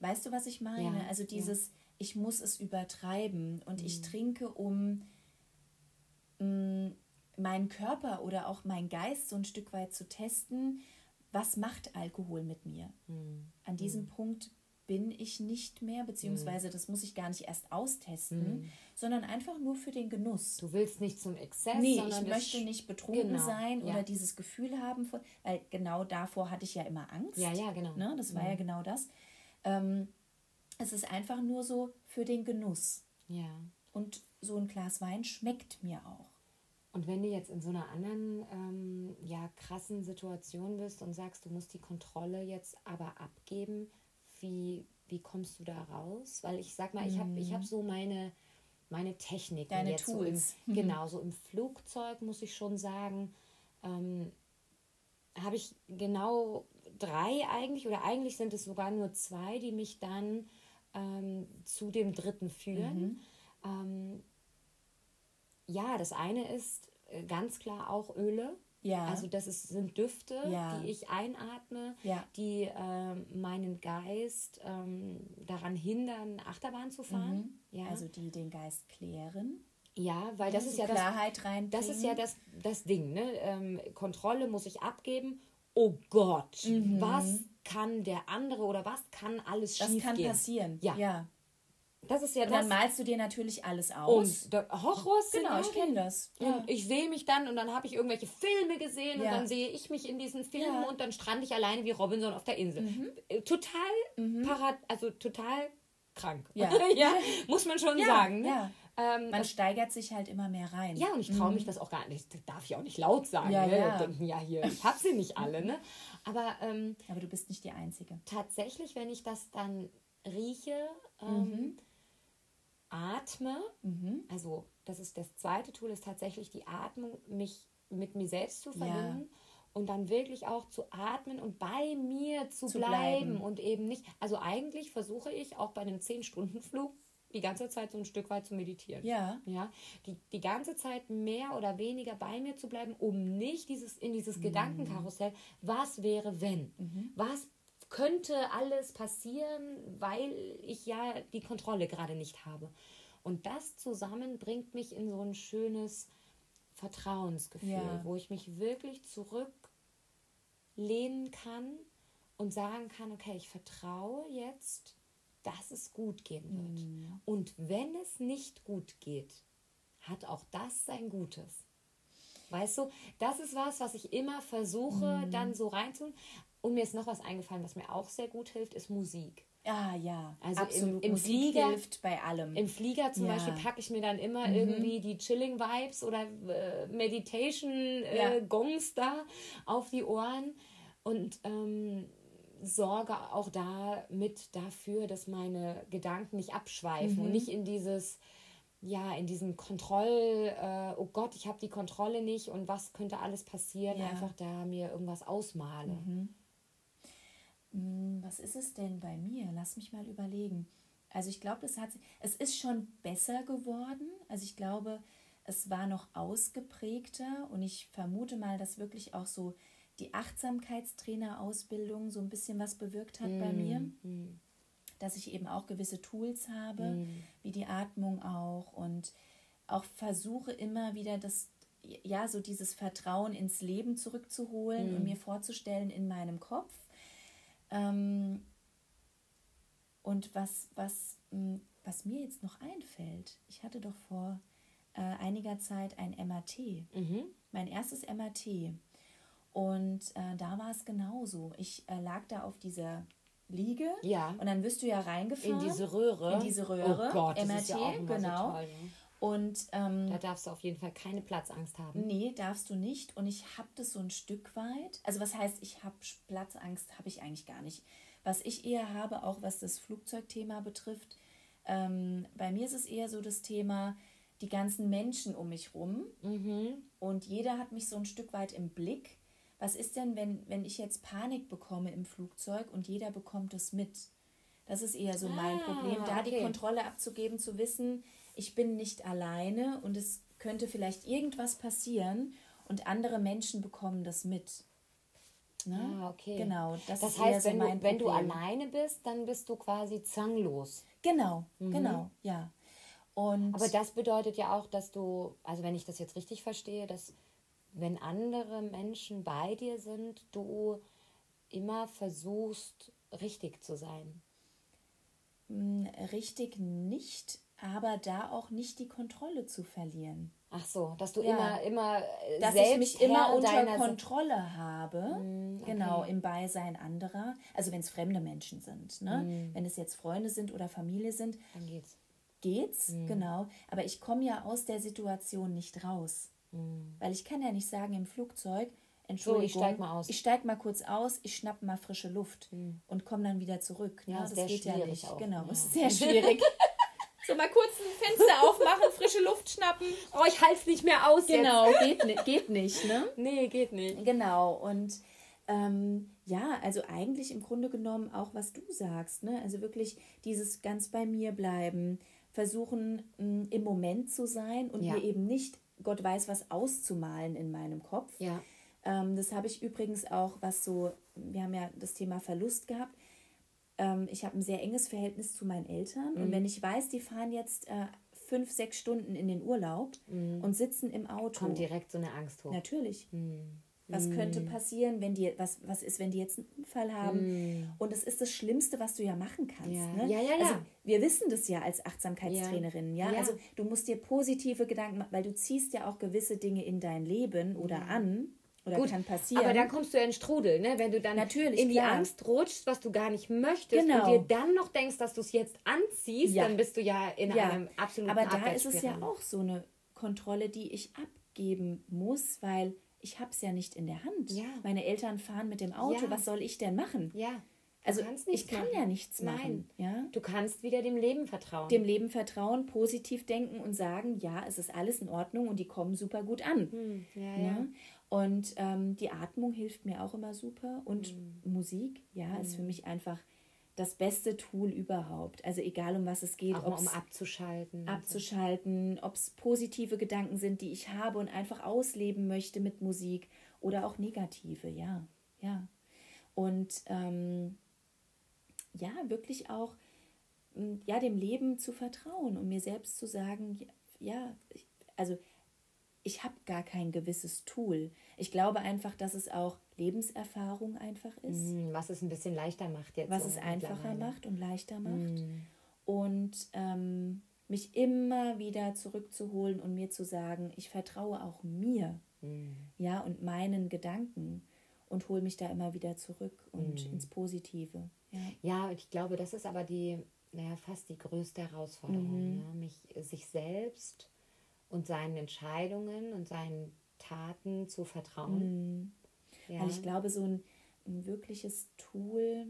Speaker 1: Weißt du, was ich meine?
Speaker 2: Ja,
Speaker 1: also
Speaker 2: ja.
Speaker 1: dieses, ich muss es übertreiben und
Speaker 2: Mhm.
Speaker 1: ich trinke, um mh, meinen Körper oder auch meinen Geist so ein Stück weit zu testen, was macht Alkohol mit mir?
Speaker 2: Mhm.
Speaker 1: An diesem Punkt bin ich nicht mehr, beziehungsweise das muss ich gar nicht erst austesten, sondern einfach nur für den Genuss.
Speaker 2: Du willst nicht zum Exzess,
Speaker 1: Nee,
Speaker 2: sondern
Speaker 1: ich möchte nicht betrunken
Speaker 2: genau,
Speaker 1: sein
Speaker 2: ja.
Speaker 1: oder dieses Gefühl haben, von, weil genau davor hatte ich ja immer Angst.
Speaker 2: Ja, ja, genau.
Speaker 1: Ne? Das war ja genau das. Ähm, es ist einfach nur so für den Genuss.
Speaker 2: Ja.
Speaker 1: Und so ein Glas Wein schmeckt mir auch.
Speaker 2: Und wenn du jetzt in so einer anderen, ähm, ja, krassen Situation bist und sagst, du musst die Kontrolle jetzt aber abgeben, wie, wie kommst du da raus? Weil ich sag mal, ich habe ich hab so meine, meine Techniken.
Speaker 1: Mhm. Deine
Speaker 2: jetzt
Speaker 1: Tools.
Speaker 2: So im, genau, so im Flugzeug muss ich schon sagen, ähm, habe ich genau drei eigentlich, oder eigentlich sind es sogar nur zwei, die mich dann ähm, zu dem dritten führen.
Speaker 1: Mhm.
Speaker 2: Ähm, ja, das eine ist äh, ganz klar auch Öle.
Speaker 1: Ja.
Speaker 2: Also das ist, sind Düfte,
Speaker 1: Ja.
Speaker 2: die ich einatme,
Speaker 1: Ja.
Speaker 2: die ähm, meinen Geist ähm, daran hindern, Achterbahn zu fahren. Ja,
Speaker 1: Also die den Geist klären.
Speaker 2: ja weil das ist ja das,
Speaker 1: Klarheit reinbringen.
Speaker 2: das ist ja das, das Ding. Ne? Ähm, Kontrolle muss ich abgeben. Oh Gott,
Speaker 1: Mhm.
Speaker 2: was kann der andere oder was kann alles
Speaker 1: Das
Speaker 2: schief
Speaker 1: kann
Speaker 2: gehen.
Speaker 1: passieren.
Speaker 2: Ja.
Speaker 1: ja.
Speaker 2: Das ist ja
Speaker 1: Und
Speaker 2: das.
Speaker 1: dann malst du dir natürlich alles aus.
Speaker 2: und der Horrorszenarien.
Speaker 1: Genau, ich kenn das. Ja.
Speaker 2: Und ich sehe mich dann und dann habe ich irgendwelche Filme gesehen und
Speaker 1: Ja.
Speaker 2: dann sehe ich mich in diesen Filmen
Speaker 1: Ja. Mhm.
Speaker 2: und dann strande ich alleine wie Robinson auf der Insel. Äh, Total parat, also total krank.
Speaker 1: Ja.
Speaker 2: ja, muss man schon sagen. Ne?
Speaker 1: ja.
Speaker 2: Ähm,
Speaker 1: Man steigert sich halt immer mehr rein.
Speaker 2: ja, und ich traue mich das auch gar nicht. Das darf ich auch nicht laut sagen.
Speaker 1: Mhm. Ja,
Speaker 2: ne?
Speaker 1: ja.
Speaker 2: Denken ja hier, ich habe sie nicht alle. Ne? Aber ähm,
Speaker 1: Aber du bist nicht die Einzige.
Speaker 2: tatsächlich, wenn ich das dann rieche,
Speaker 1: Mhm.
Speaker 2: Atme, also das ist das zweite Tool, ist tatsächlich die Atmung, mich mit mir selbst zu verbinden und dann wirklich auch zu atmen und bei mir zu,
Speaker 1: Zu
Speaker 2: bleiben.
Speaker 1: bleiben.
Speaker 2: und eben nicht, also eigentlich versuche ich auch bei einem 10-Stunden-Flug die ganze Zeit so ein Stück weit zu meditieren.
Speaker 1: Ja.
Speaker 2: Ja, die, die ganze Zeit mehr oder weniger bei mir zu bleiben, um nicht dieses, in dieses Gedankenkarussell, was wäre, wenn? Was könnte alles passieren, weil ich ja die Kontrolle gerade nicht habe? Und das zusammen bringt mich in so ein schönes Vertrauensgefühl,
Speaker 1: Ja.
Speaker 2: wo ich mich wirklich zurücklehnen kann und sagen kann, okay, ich vertraue jetzt, dass es gut gehen wird.
Speaker 1: Mhm.
Speaker 2: Und wenn es nicht gut geht, hat auch das sein Gutes. Weißt du, das ist was, was ich immer versuche,
Speaker 1: Mhm.
Speaker 2: dann so reinzutun. Und mir ist noch was eingefallen, was mir auch sehr gut hilft, ist Musik.
Speaker 1: Ah ja,
Speaker 2: Also im-
Speaker 1: absolut.
Speaker 2: im
Speaker 1: Musik
Speaker 2: Flieger-
Speaker 1: hilft bei allem.
Speaker 2: Im Flieger zum
Speaker 1: Ja. Mhm.
Speaker 2: Beispiel packe ich mir dann immer irgendwie die Chilling-Vibes oder äh,
Speaker 1: Ja.
Speaker 2: Meditation-Gongs da auf die Ohren und ähm, sorge auch da mit dafür, dass meine Gedanken nicht abschweifen
Speaker 1: Mhm.
Speaker 2: und nicht in dieses, ja, in diesen Kontroll, äh, oh Gott, ich habe die Kontrolle nicht und was könnte alles passieren,
Speaker 1: Ja.
Speaker 2: einfach da mir irgendwas ausmale.
Speaker 1: Hm, Was ist es denn bei mir? Lass mich mal überlegen. Also ich glaube, es hat es ist schon besser geworden. Also ich glaube, es war noch ausgeprägter und ich vermute mal, dass wirklich auch so die Achtsamkeitstrainerausbildung so ein bisschen was bewirkt hat bei mir, dass ich eben auch gewisse Tools habe, wie die Atmung auch und auch versuche immer wieder das ja so dieses Vertrauen ins Leben zurückzuholen und mir vorzustellen in meinem Kopf. Ähm, und was, was, mh, was mir jetzt noch einfällt, ich hatte doch vor äh, einiger Zeit ein MRT, mein erstes MRT. Und äh, da war es genauso. Ich äh, lag da auf dieser Liege
Speaker 2: Ja.
Speaker 1: und dann wirst du ja reingefahren.
Speaker 2: In diese Röhre.
Speaker 1: In diese Röhre.
Speaker 2: Oh Gott, das
Speaker 1: MRT,
Speaker 2: ist ja auch
Speaker 1: genau.
Speaker 2: so toll. Ne?
Speaker 1: Und ähm,
Speaker 2: Da darfst du auf jeden Fall keine Platzangst haben.
Speaker 1: Nee, darfst du nicht. Und ich habe das so ein Stück weit. Also was heißt, ich habe Platzangst, habe ich eigentlich gar nicht. Was ich eher habe, auch was das Flugzeugthema betrifft, ähm, bei mir ist es eher so das Thema, die ganzen Menschen um mich rum. Und jeder hat mich so ein Stück weit im Blick. Was ist denn, wenn, wenn ich jetzt Panik bekomme im Flugzeug und jeder bekommt es mit? Das ist eher so mein
Speaker 2: Ah,
Speaker 1: Problem, da die
Speaker 2: okay.
Speaker 1: Kontrolle abzugeben, zu wissen, ich bin nicht alleine und es könnte vielleicht irgendwas passieren und andere Menschen bekommen das mit. Ne?
Speaker 2: Ah, okay.
Speaker 1: Genau, das,
Speaker 2: Das heißt,
Speaker 1: so
Speaker 2: wenn, du, wenn du alleine bist, dann bist du quasi zwanglos.
Speaker 1: Genau, genau, ja. Und
Speaker 2: Aber das bedeutet ja auch, dass du, also wenn ich das jetzt richtig verstehe, dass wenn andere Menschen bei dir sind, du immer versuchst, richtig zu sein.
Speaker 1: mh, richtig nicht, aber da auch nicht die Kontrolle zu verlieren.
Speaker 2: Ach so, dass du
Speaker 1: Ja.
Speaker 2: immer, immer äh,
Speaker 1: dass ich mich immer unter Kontrolle habe,
Speaker 2: Mm,
Speaker 1: genau, im Beisein anderer. Also wenn es fremde Menschen sind, ne?
Speaker 2: Mm.
Speaker 1: wenn es jetzt Freunde sind oder Familie sind,
Speaker 2: Dann geht's.
Speaker 1: geht's,
Speaker 2: Mm.
Speaker 1: genau. Aber ich komme ja aus der Situation nicht raus. Weil ich kann ja nicht sagen im Flugzeug, Entschuldigung,
Speaker 2: steig mal aus. Mm.
Speaker 1: Ich steig mal kurz aus, ich schnapp mal frische Luft und komme dann wieder zurück.
Speaker 2: Ja,
Speaker 1: ne? das geht ja nicht.
Speaker 2: auch.
Speaker 1: Genau,
Speaker 2: Ja.
Speaker 1: ist sehr schwierig. So mal kurz ein Fenster aufmachen, frische Luft schnappen.
Speaker 2: Oh, ich halte es nicht mehr aus
Speaker 1: Genau, geht, ni- geht nicht, ne?
Speaker 2: jetzt. Nee, geht nicht.
Speaker 1: Genau, und ähm, ja, also eigentlich im Grunde genommen auch, was du sagst, ne? Also wirklich dieses ganz bei mir bleiben, versuchen mh, im Moment zu sein und
Speaker 2: Ja.
Speaker 1: mir eben nicht, Gott weiß was, auszumalen in meinem Kopf.
Speaker 2: Ja.
Speaker 1: Ähm, das habe ich übrigens auch, was so, wir haben ja das Thema Verlust gehabt. Ähm, ich habe ein sehr enges Verhältnis zu meinen Eltern
Speaker 2: Mhm.
Speaker 1: und wenn ich weiß, die fahren jetzt äh, fünf, sechs Stunden in den Urlaub und sitzen im Auto.
Speaker 2: Mhm. Kommt direkt so eine Angst hoch.
Speaker 1: Natürlich. Was mm. könnte passieren, wenn die, was, was ist, wenn die jetzt einen Unfall haben? Mm. Und es ist das Schlimmste, was du ja machen kannst. Ja, ne? ja, ja, ja. Also, wir wissen das ja als Achtsamkeitstrainerinnen, ja? ja? Also du musst dir positive Gedanken machen, weil du ziehst ja auch gewisse Dinge in dein Leben oder an. Oder
Speaker 2: Gut, kann passieren. Aber dann kommst du in Strudel, ne? Wenn du dann Natürlich, in die klar. Angst rutschst, was du gar nicht möchtest genau. und dir dann noch denkst, dass du es jetzt anziehst, ja. dann bist du ja in ja. einem absoluten
Speaker 1: Aber da ist es ja auch so eine Kontrolle, die ich abgeben muss, weil ich habe es ja nicht in der Hand. Ja. Meine Eltern fahren mit dem Auto, ja. was soll ich denn machen? Ja. Also ich kann machen. ja nichts machen. Nein. Ja?
Speaker 2: Du kannst wieder dem Leben vertrauen.
Speaker 1: Dem Leben vertrauen, positiv denken und sagen, ja, es ist alles in Ordnung und die kommen super gut an. Hm. Ja, ne? ja. Und ähm, die Atmung hilft mir auch immer super. Und hm. Musik, ja, hm. ist für mich einfach das beste Tool überhaupt. Also egal um was es geht.
Speaker 2: Auch um abzuschalten.
Speaker 1: Abzuschalten, ob es positive Gedanken sind, die ich habe und einfach ausleben möchte mit Musik oder auch negative, ja, ja. Und ähm, ja, wirklich auch ja, dem Leben zu vertrauen und mir selbst zu sagen, ja, also ich habe gar kein gewisses Tool. Ich glaube einfach, dass es auch Lebenserfahrung einfach ist.
Speaker 2: Mm, was es ein bisschen leichter macht jetzt.
Speaker 1: Was es einfacher macht und leichter macht. Mm. Und ähm, mich immer wieder zurückzuholen und mir zu sagen, ich vertraue auch mir. Mm. Ja, und meinen Gedanken und hole mich da immer wieder zurück und ins Positive.
Speaker 2: Ja. ja, ich glaube, das ist aber die, naja, fast die größte Herausforderung, mhm. ne? mich sich selbst und seinen Entscheidungen und seinen Taten zu vertrauen.
Speaker 1: Mhm. Ja. Weil ich glaube, so ein, ein wirkliches Tool,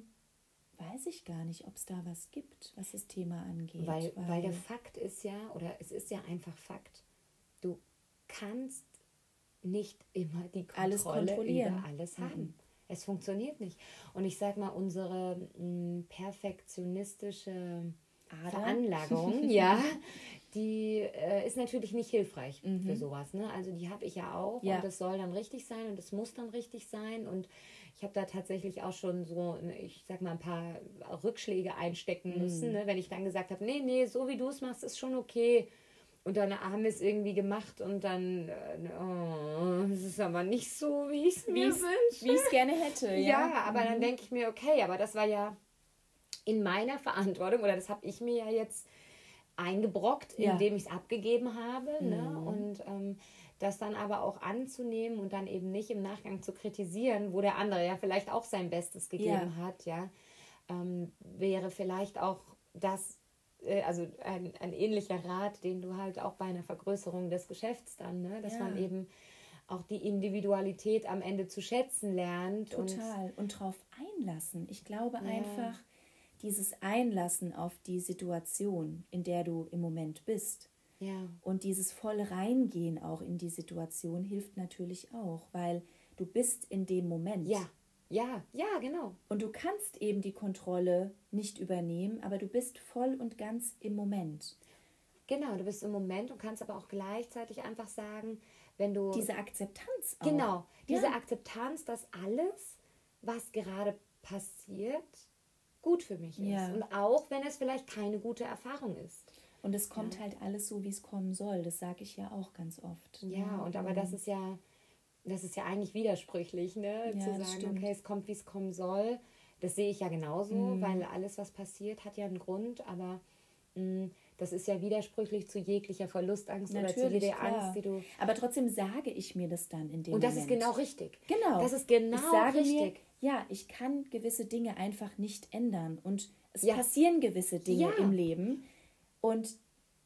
Speaker 1: weiß ich gar nicht, ob es da was gibt, was das Thema angeht.
Speaker 2: Weil, weil, weil der Fakt ist ja, oder es ist ja einfach Fakt, du kannst nicht immer die Kontrolle alles kontrollieren. über alles haben. Mhm. Es funktioniert nicht. Und ich sage mal, unsere mh, perfektionistische Ader. Veranlagung, ja, die äh, ist natürlich nicht hilfreich mhm. für sowas. Ne? Also die habe ich ja auch ja. und das soll dann richtig sein und es muss dann richtig sein und ich habe da tatsächlich auch schon so, ich sag mal, ein paar Rückschläge einstecken mhm. müssen, ne? wenn ich dann gesagt habe, nee, nee, so wie du es machst, ist schon okay. Und dann haben wir es irgendwie gemacht und dann, äh, oh, es ist aber nicht so, wie ich es mir wünsche.
Speaker 1: Wie ich es gerne hätte,
Speaker 2: ja. Ja, aber mhm. dann denke ich mir, okay, aber das war ja in meiner Verantwortung oder das habe ich mir ja jetzt eingebrockt, ja. indem ich es abgegeben habe. Ne? Mhm. Ne? Und ähm, das dann aber auch anzunehmen und dann eben nicht im Nachgang zu kritisieren, wo der andere ja vielleicht auch sein Bestes gegeben ja. hat, ja, ähm, wäre vielleicht auch das, äh, also ein, ein ähnlicher Rat, den du halt auch bei einer Vergrößerung des Geschäfts dann, ne? dass ja. man eben auch die Individualität am Ende zu schätzen lernt.
Speaker 1: Total. Und, und drauf einlassen. Ich glaube einfach, dieses Einlassen auf die Situation, in der du im Moment bist. Ja. Und dieses voll reingehen auch in die Situation hilft natürlich auch, weil du bist in dem Moment.
Speaker 2: Ja, ja, ja, genau.
Speaker 1: Und du kannst eben die Kontrolle nicht übernehmen, aber du bist voll und ganz im Moment.
Speaker 2: Genau, du bist im Moment und kannst aber auch gleichzeitig einfach sagen, wenn du.
Speaker 1: Diese Akzeptanz
Speaker 2: auch. Genau, diese ja. Akzeptanz, dass alles, was gerade passiert, gut für mich ja. ist. Und auch wenn es vielleicht keine gute Erfahrung ist.
Speaker 1: Und es kommt ja. halt alles so, wie es kommen soll. Das sage ich ja auch ganz oft.
Speaker 2: Ja, und aber das ist ja, das ist ja eigentlich widersprüchlich, ne? Ja, Zu sagen, okay, es kommt, wie es kommen soll. Das sehe ich ja genauso, mhm. weil alles, was passiert, hat ja einen Grund, aber mh, mm, das ist ja widersprüchlich zu jeglicher Verlustangst Natürlich, oder zu jeder klar. Angst,
Speaker 1: die du. Aber trotzdem sage ich mir das dann in dem
Speaker 2: Und das
Speaker 1: Moment.
Speaker 2: ist genau richtig.
Speaker 1: Genau.
Speaker 2: Das ist genau
Speaker 1: ich sage richtig. Mir, ja, ich kann gewisse Dinge einfach nicht ändern. Und es ja. passieren gewisse Dinge ja. im Leben. Und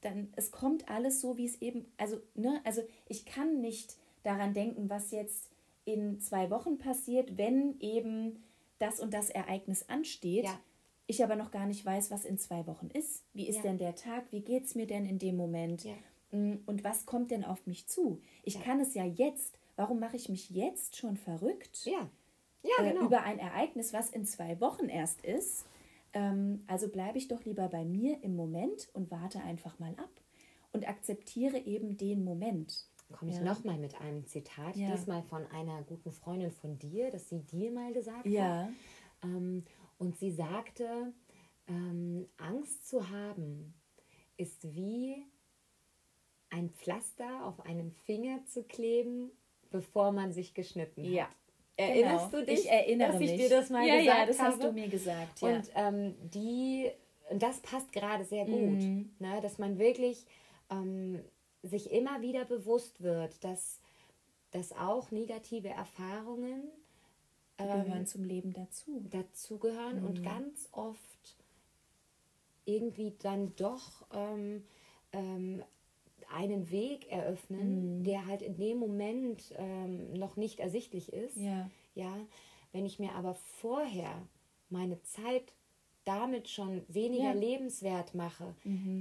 Speaker 1: dann, es kommt alles so, wie es eben, also, ne, also ich kann nicht daran denken, was jetzt in zwei Wochen passiert, wenn eben das und das Ereignis ansteht. Ja. Ich aber noch gar nicht weiß, was in zwei Wochen ist. Wie ist denn der Tag? Wie geht es mir denn in dem Moment? Ja. Mm, und was kommt denn auf mich zu? Ich kann es ja jetzt. Warum mache ich mich jetzt schon verrückt? Ja ja, äh, genau. über ein Ereignis, was in zwei Wochen erst ist. Ähm, also bleibe ich doch lieber bei mir im Moment und warte einfach mal ab und akzeptiere eben den Moment.
Speaker 2: Komme ich ja. nochmal mit einem Zitat, ja. diesmal von einer guten Freundin von dir, das sie dir mal gesagt ja. hat. Ähm, und sie sagte, ähm, Angst zu haben ist wie ein Pflaster auf einem Finger zu kleben bevor man sich geschnitten hat. Erinnerst
Speaker 1: Genau.
Speaker 2: du dich,
Speaker 1: Ich erinnere
Speaker 2: dass ich
Speaker 1: mich.
Speaker 2: dir das mal
Speaker 1: Ja,
Speaker 2: gesagt
Speaker 1: ja, das
Speaker 2: habe?
Speaker 1: hast du mir gesagt, ja.
Speaker 2: Und ähm, die, und das passt gerade sehr gut,
Speaker 1: Mhm.
Speaker 2: ne? dass man wirklich ähm, sich immer wieder bewusst wird, dass, dass auch negative Erfahrungen ähm,
Speaker 1: gehören zum Leben dazu.
Speaker 2: dazugehören und ganz oft irgendwie dann doch ähm, ähm, einen Weg eröffnen, der halt in dem Moment ähm, noch nicht ersichtlich ist.
Speaker 1: Ja.
Speaker 2: Ja, wenn ich mir aber vorher meine Zeit damit schon weniger
Speaker 1: Ja.
Speaker 2: lebenswert mache,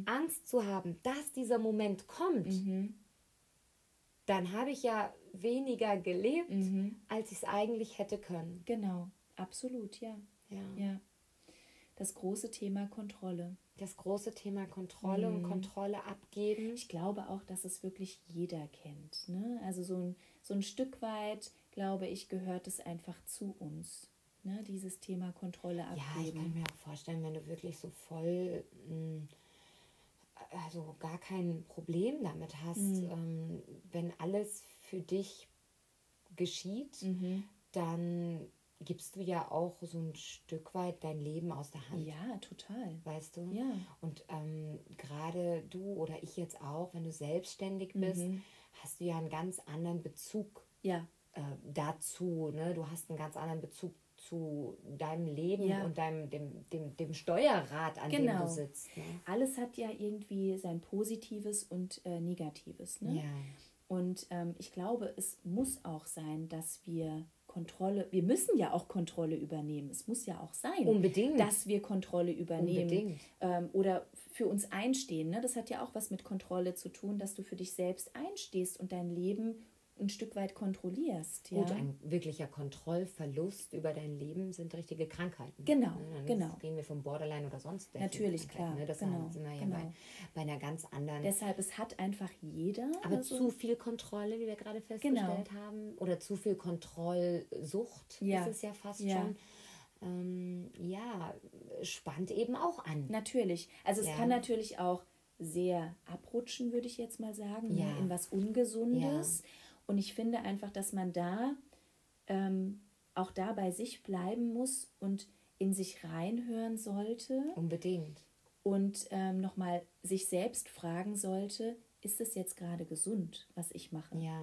Speaker 2: Angst zu haben, dass dieser Moment kommt,
Speaker 1: Mhm.
Speaker 2: dann habe ich ja weniger gelebt,
Speaker 1: Mhm.
Speaker 2: als ich es eigentlich hätte können.
Speaker 1: Genau, absolut, ja.
Speaker 2: Ja.
Speaker 1: Ja. Das große Thema Kontrolle.
Speaker 2: Das große Thema Kontrolle und Kontrolle abgeben.
Speaker 1: Ich glaube auch, dass es wirklich jeder kennt. Ne? Also so ein, so ein Stück weit, glaube ich, gehört es einfach zu uns. Ne? Dieses Thema Kontrolle
Speaker 2: Ja, ich
Speaker 1: abgeben.
Speaker 2: kann mir auch vorstellen, wenn du wirklich so voll, mh, also gar kein Problem damit hast, ähm, wenn alles für dich geschieht, dann gibst du ja auch so ein Stück weit dein Leben aus der Hand.
Speaker 1: ja, total.
Speaker 2: Weißt du?
Speaker 1: Ja.
Speaker 2: Und ähm, gerade du oder ich jetzt auch, wenn du selbstständig bist, hast du ja einen ganz anderen Bezug
Speaker 1: Ja,
Speaker 2: äh, dazu. Ne? Du hast einen ganz anderen Bezug zu deinem Leben
Speaker 1: Ja.
Speaker 2: und deinem, dem, dem, dem Steuerrad, an dem
Speaker 1: Genau.
Speaker 2: du sitzt. Ne?
Speaker 1: alles hat ja irgendwie sein Positives und äh, Negatives. Ne?
Speaker 2: Ja.
Speaker 1: Und ähm, ich glaube, es muss auch sein, dass wir Kontrolle, wir müssen ja auch Kontrolle übernehmen. Es muss ja auch sein,
Speaker 2: Unbedingt.
Speaker 1: dass wir Kontrolle übernehmen ähm, oder für uns einstehen. Ne? Das hat ja auch was mit Kontrolle zu tun, dass du für dich selbst einstehst und dein Leben ein Stück weit kontrollierst. Ja?
Speaker 2: Gut, ein wirklicher Kontrollverlust über dein Leben sind richtige Krankheiten.
Speaker 1: Genau,
Speaker 2: Ne?
Speaker 1: Genau.
Speaker 2: Reden wir vom Borderline oder sonst
Speaker 1: Natürlich, klar,
Speaker 2: Ne? Das
Speaker 1: genau,
Speaker 2: sind wir ja
Speaker 1: genau.
Speaker 2: bei, bei einer ganz anderen.
Speaker 1: Deshalb, es hat einfach jeder.
Speaker 2: aber
Speaker 1: also-
Speaker 2: zu viel Kontrolle, wie wir gerade festgestellt haben, oder zu viel Kontrollsucht
Speaker 1: Ja.
Speaker 2: ist es ja fast
Speaker 1: Ja.
Speaker 2: schon. Ähm, ja, spannt eben auch an.
Speaker 1: Natürlich. Also es
Speaker 2: Ja.
Speaker 1: kann natürlich auch sehr abrutschen, würde ich jetzt mal sagen,
Speaker 2: Ja.
Speaker 1: ne, in was Ungesundes. Und ich finde einfach, dass man da ähm, auch da bei sich bleiben muss und in sich reinhören sollte
Speaker 2: Unbedingt.
Speaker 1: und ähm, nochmal sich selbst fragen sollte, ist es jetzt gerade gesund, was ich mache?
Speaker 2: Ja.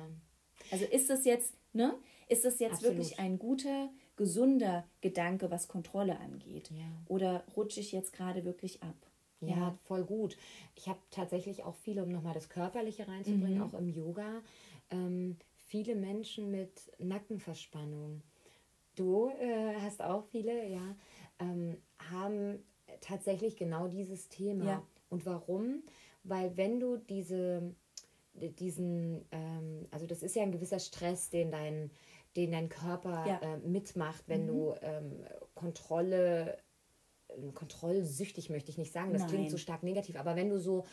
Speaker 1: Also ist es jetzt, ne? Ist es jetzt
Speaker 2: Absolut.
Speaker 1: wirklich ein guter, gesunder Gedanke, was Kontrolle angeht?
Speaker 2: Ja.
Speaker 1: Oder rutsche ich jetzt gerade wirklich ab?
Speaker 2: Ja, voll gut. Ich habe tatsächlich auch viele, um nochmal das Körperliche reinzubringen, auch im Yoga, ähm, viele Menschen mit Nackenverspannung. Du äh, hast auch viele, ja, ähm, haben tatsächlich genau dieses Thema.
Speaker 1: Ja.
Speaker 2: Und warum? Weil wenn du diese, diesen, ähm, also das ist ja ein gewisser Stress, den dein, den dein Körper
Speaker 1: Ja.
Speaker 2: äh, mitmacht, wenn du ähm, Kontrolle ähm, kontrollsüchtig möchte ich nicht sagen, das
Speaker 1: Nein.
Speaker 2: klingt so stark negativ, aber wenn du so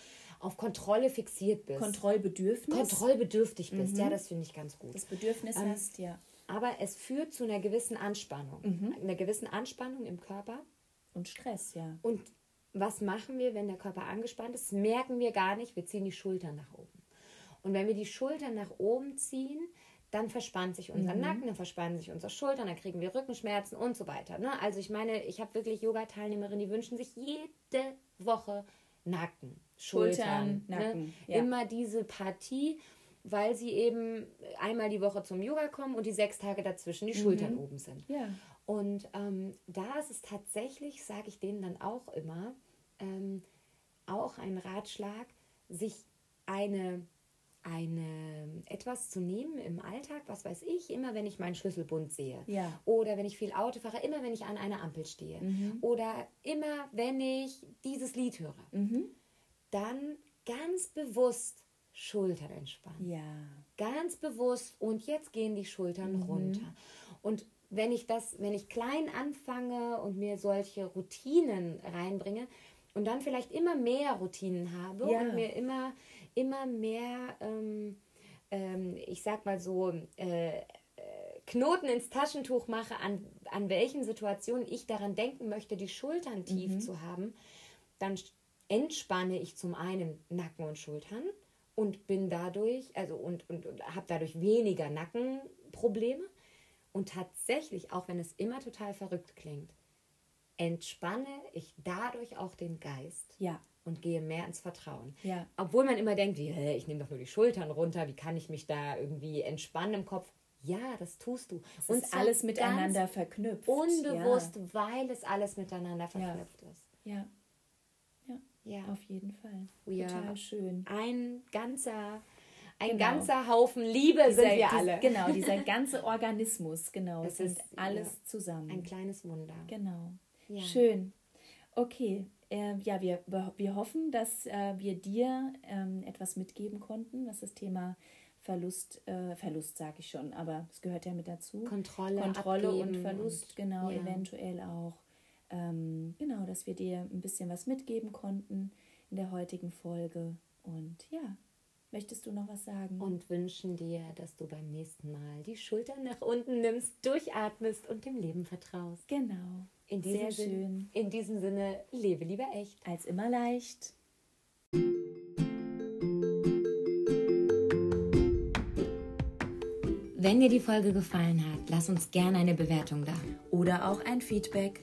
Speaker 2: auf Kontrolle fixiert bist,
Speaker 1: Kontrollbedürfnis.
Speaker 2: kontrollbedürftig bist, ja, das finde ich ganz gut.
Speaker 1: das Bedürfnis
Speaker 2: Ähm,
Speaker 1: hast, ja.
Speaker 2: Aber es führt zu einer gewissen Anspannung,
Speaker 1: Mhm.
Speaker 2: einer gewissen Anspannung im Körper.
Speaker 1: Und Stress, ja.
Speaker 2: Und was machen wir, wenn der Körper angespannt ist? Das merken wir gar nicht. Wir ziehen die Schultern nach oben. Und wenn wir die Schultern nach oben ziehen, dann verspannt sich
Speaker 1: Mhm.
Speaker 2: unser Nacken, dann verspannen sich unsere Schultern, dann kriegen wir Rückenschmerzen und so weiter. Ne? Also ich meine, ich habe wirklich Yoga-Teilnehmerinnen, die wünschen sich jede Woche Nacken, Schultern,
Speaker 1: Schultern, Nacken,
Speaker 2: Ne?
Speaker 1: ja.
Speaker 2: Immer diese Partie, weil sie eben einmal die Woche zum Yoga kommen und die sechs Tage dazwischen die Schultern oben sind.
Speaker 1: Ja.
Speaker 2: Und ähm, da ist es tatsächlich, sage ich denen dann auch immer, ähm, auch ein Ratschlag, sich eine, eine etwas zu nehmen im Alltag, was weiß ich, immer wenn ich meinen Schlüsselbund sehe.
Speaker 1: Ja.
Speaker 2: Oder wenn ich viel Auto fahre, immer wenn ich an einer Ampel stehe. Oder immer wenn ich dieses Lied höre. Dann ganz bewusst Schultern entspannen
Speaker 1: Ja.
Speaker 2: ganz bewusst und jetzt gehen die Schultern runter. Und wenn ich das, wenn ich klein anfange und mir solche Routinen reinbringe und dann vielleicht immer mehr Routinen habe
Speaker 1: Ja.
Speaker 2: und mir immer, immer mehr, ähm, ähm, ich sag mal so, äh, äh, Knoten ins Taschentuch mache, an, an welchen Situationen ich daran denken möchte, die Schultern tief zu haben, dann entspanne ich zum einen Nacken und Schultern und bin dadurch, also und, und, und habe dadurch weniger Nackenprobleme. Und tatsächlich, auch wenn es immer total verrückt klingt, entspanne ich dadurch auch den Geist.
Speaker 1: Ja.
Speaker 2: Und gehe mehr ins Vertrauen.
Speaker 1: Ja.
Speaker 2: Obwohl man immer denkt, ich nehme doch nur die Schultern runter, wie kann ich mich da irgendwie entspannen im Kopf? Ja, das tust du.
Speaker 1: Es und ist alles miteinander verknüpft.
Speaker 2: Unbewusst, ja. weil es alles miteinander verknüpft ist.
Speaker 1: Ja. Ja.
Speaker 2: Ja.
Speaker 1: Auf jeden Fall.
Speaker 2: We
Speaker 1: Total schön.
Speaker 2: Ein ganzer, ein
Speaker 1: Genau.
Speaker 2: ganzer Haufen Liebe
Speaker 1: Dieser-
Speaker 2: sind wir
Speaker 1: dies-
Speaker 2: alle.
Speaker 1: Genau, dieser ganze Organismus, genau.
Speaker 2: Das ist,
Speaker 1: alles
Speaker 2: ja,
Speaker 1: zusammen.
Speaker 2: Ein kleines Wunder.
Speaker 1: Genau.
Speaker 2: Ja.
Speaker 1: Schön. Okay. Äh, ja, wir, wir hoffen, dass äh, wir dir ähm, etwas mitgeben konnten, was das Thema Verlust, äh, Verlust sage ich schon, aber es gehört ja mit dazu.
Speaker 2: Kontrolle,
Speaker 1: Kontrolle und Verlust, genau,
Speaker 2: ja.
Speaker 1: eventuell auch. Ähm, genau, dass wir dir ein bisschen was mitgeben konnten in der heutigen Folge. Und ja, möchtest du noch was sagen?
Speaker 2: Und wünschen dir, dass du beim nächsten Mal die Schultern nach unten nimmst, durchatmest und dem Leben vertraust.
Speaker 1: genau,
Speaker 2: In diesem,
Speaker 1: sehr
Speaker 2: Sinn-
Speaker 1: schön.
Speaker 2: in diesem Sinne, lebe lieber echt.
Speaker 1: Als immer leicht.
Speaker 2: Wenn dir die Folge gefallen hat, lass uns gerne eine Bewertung da.
Speaker 1: Oder auch ein Feedback.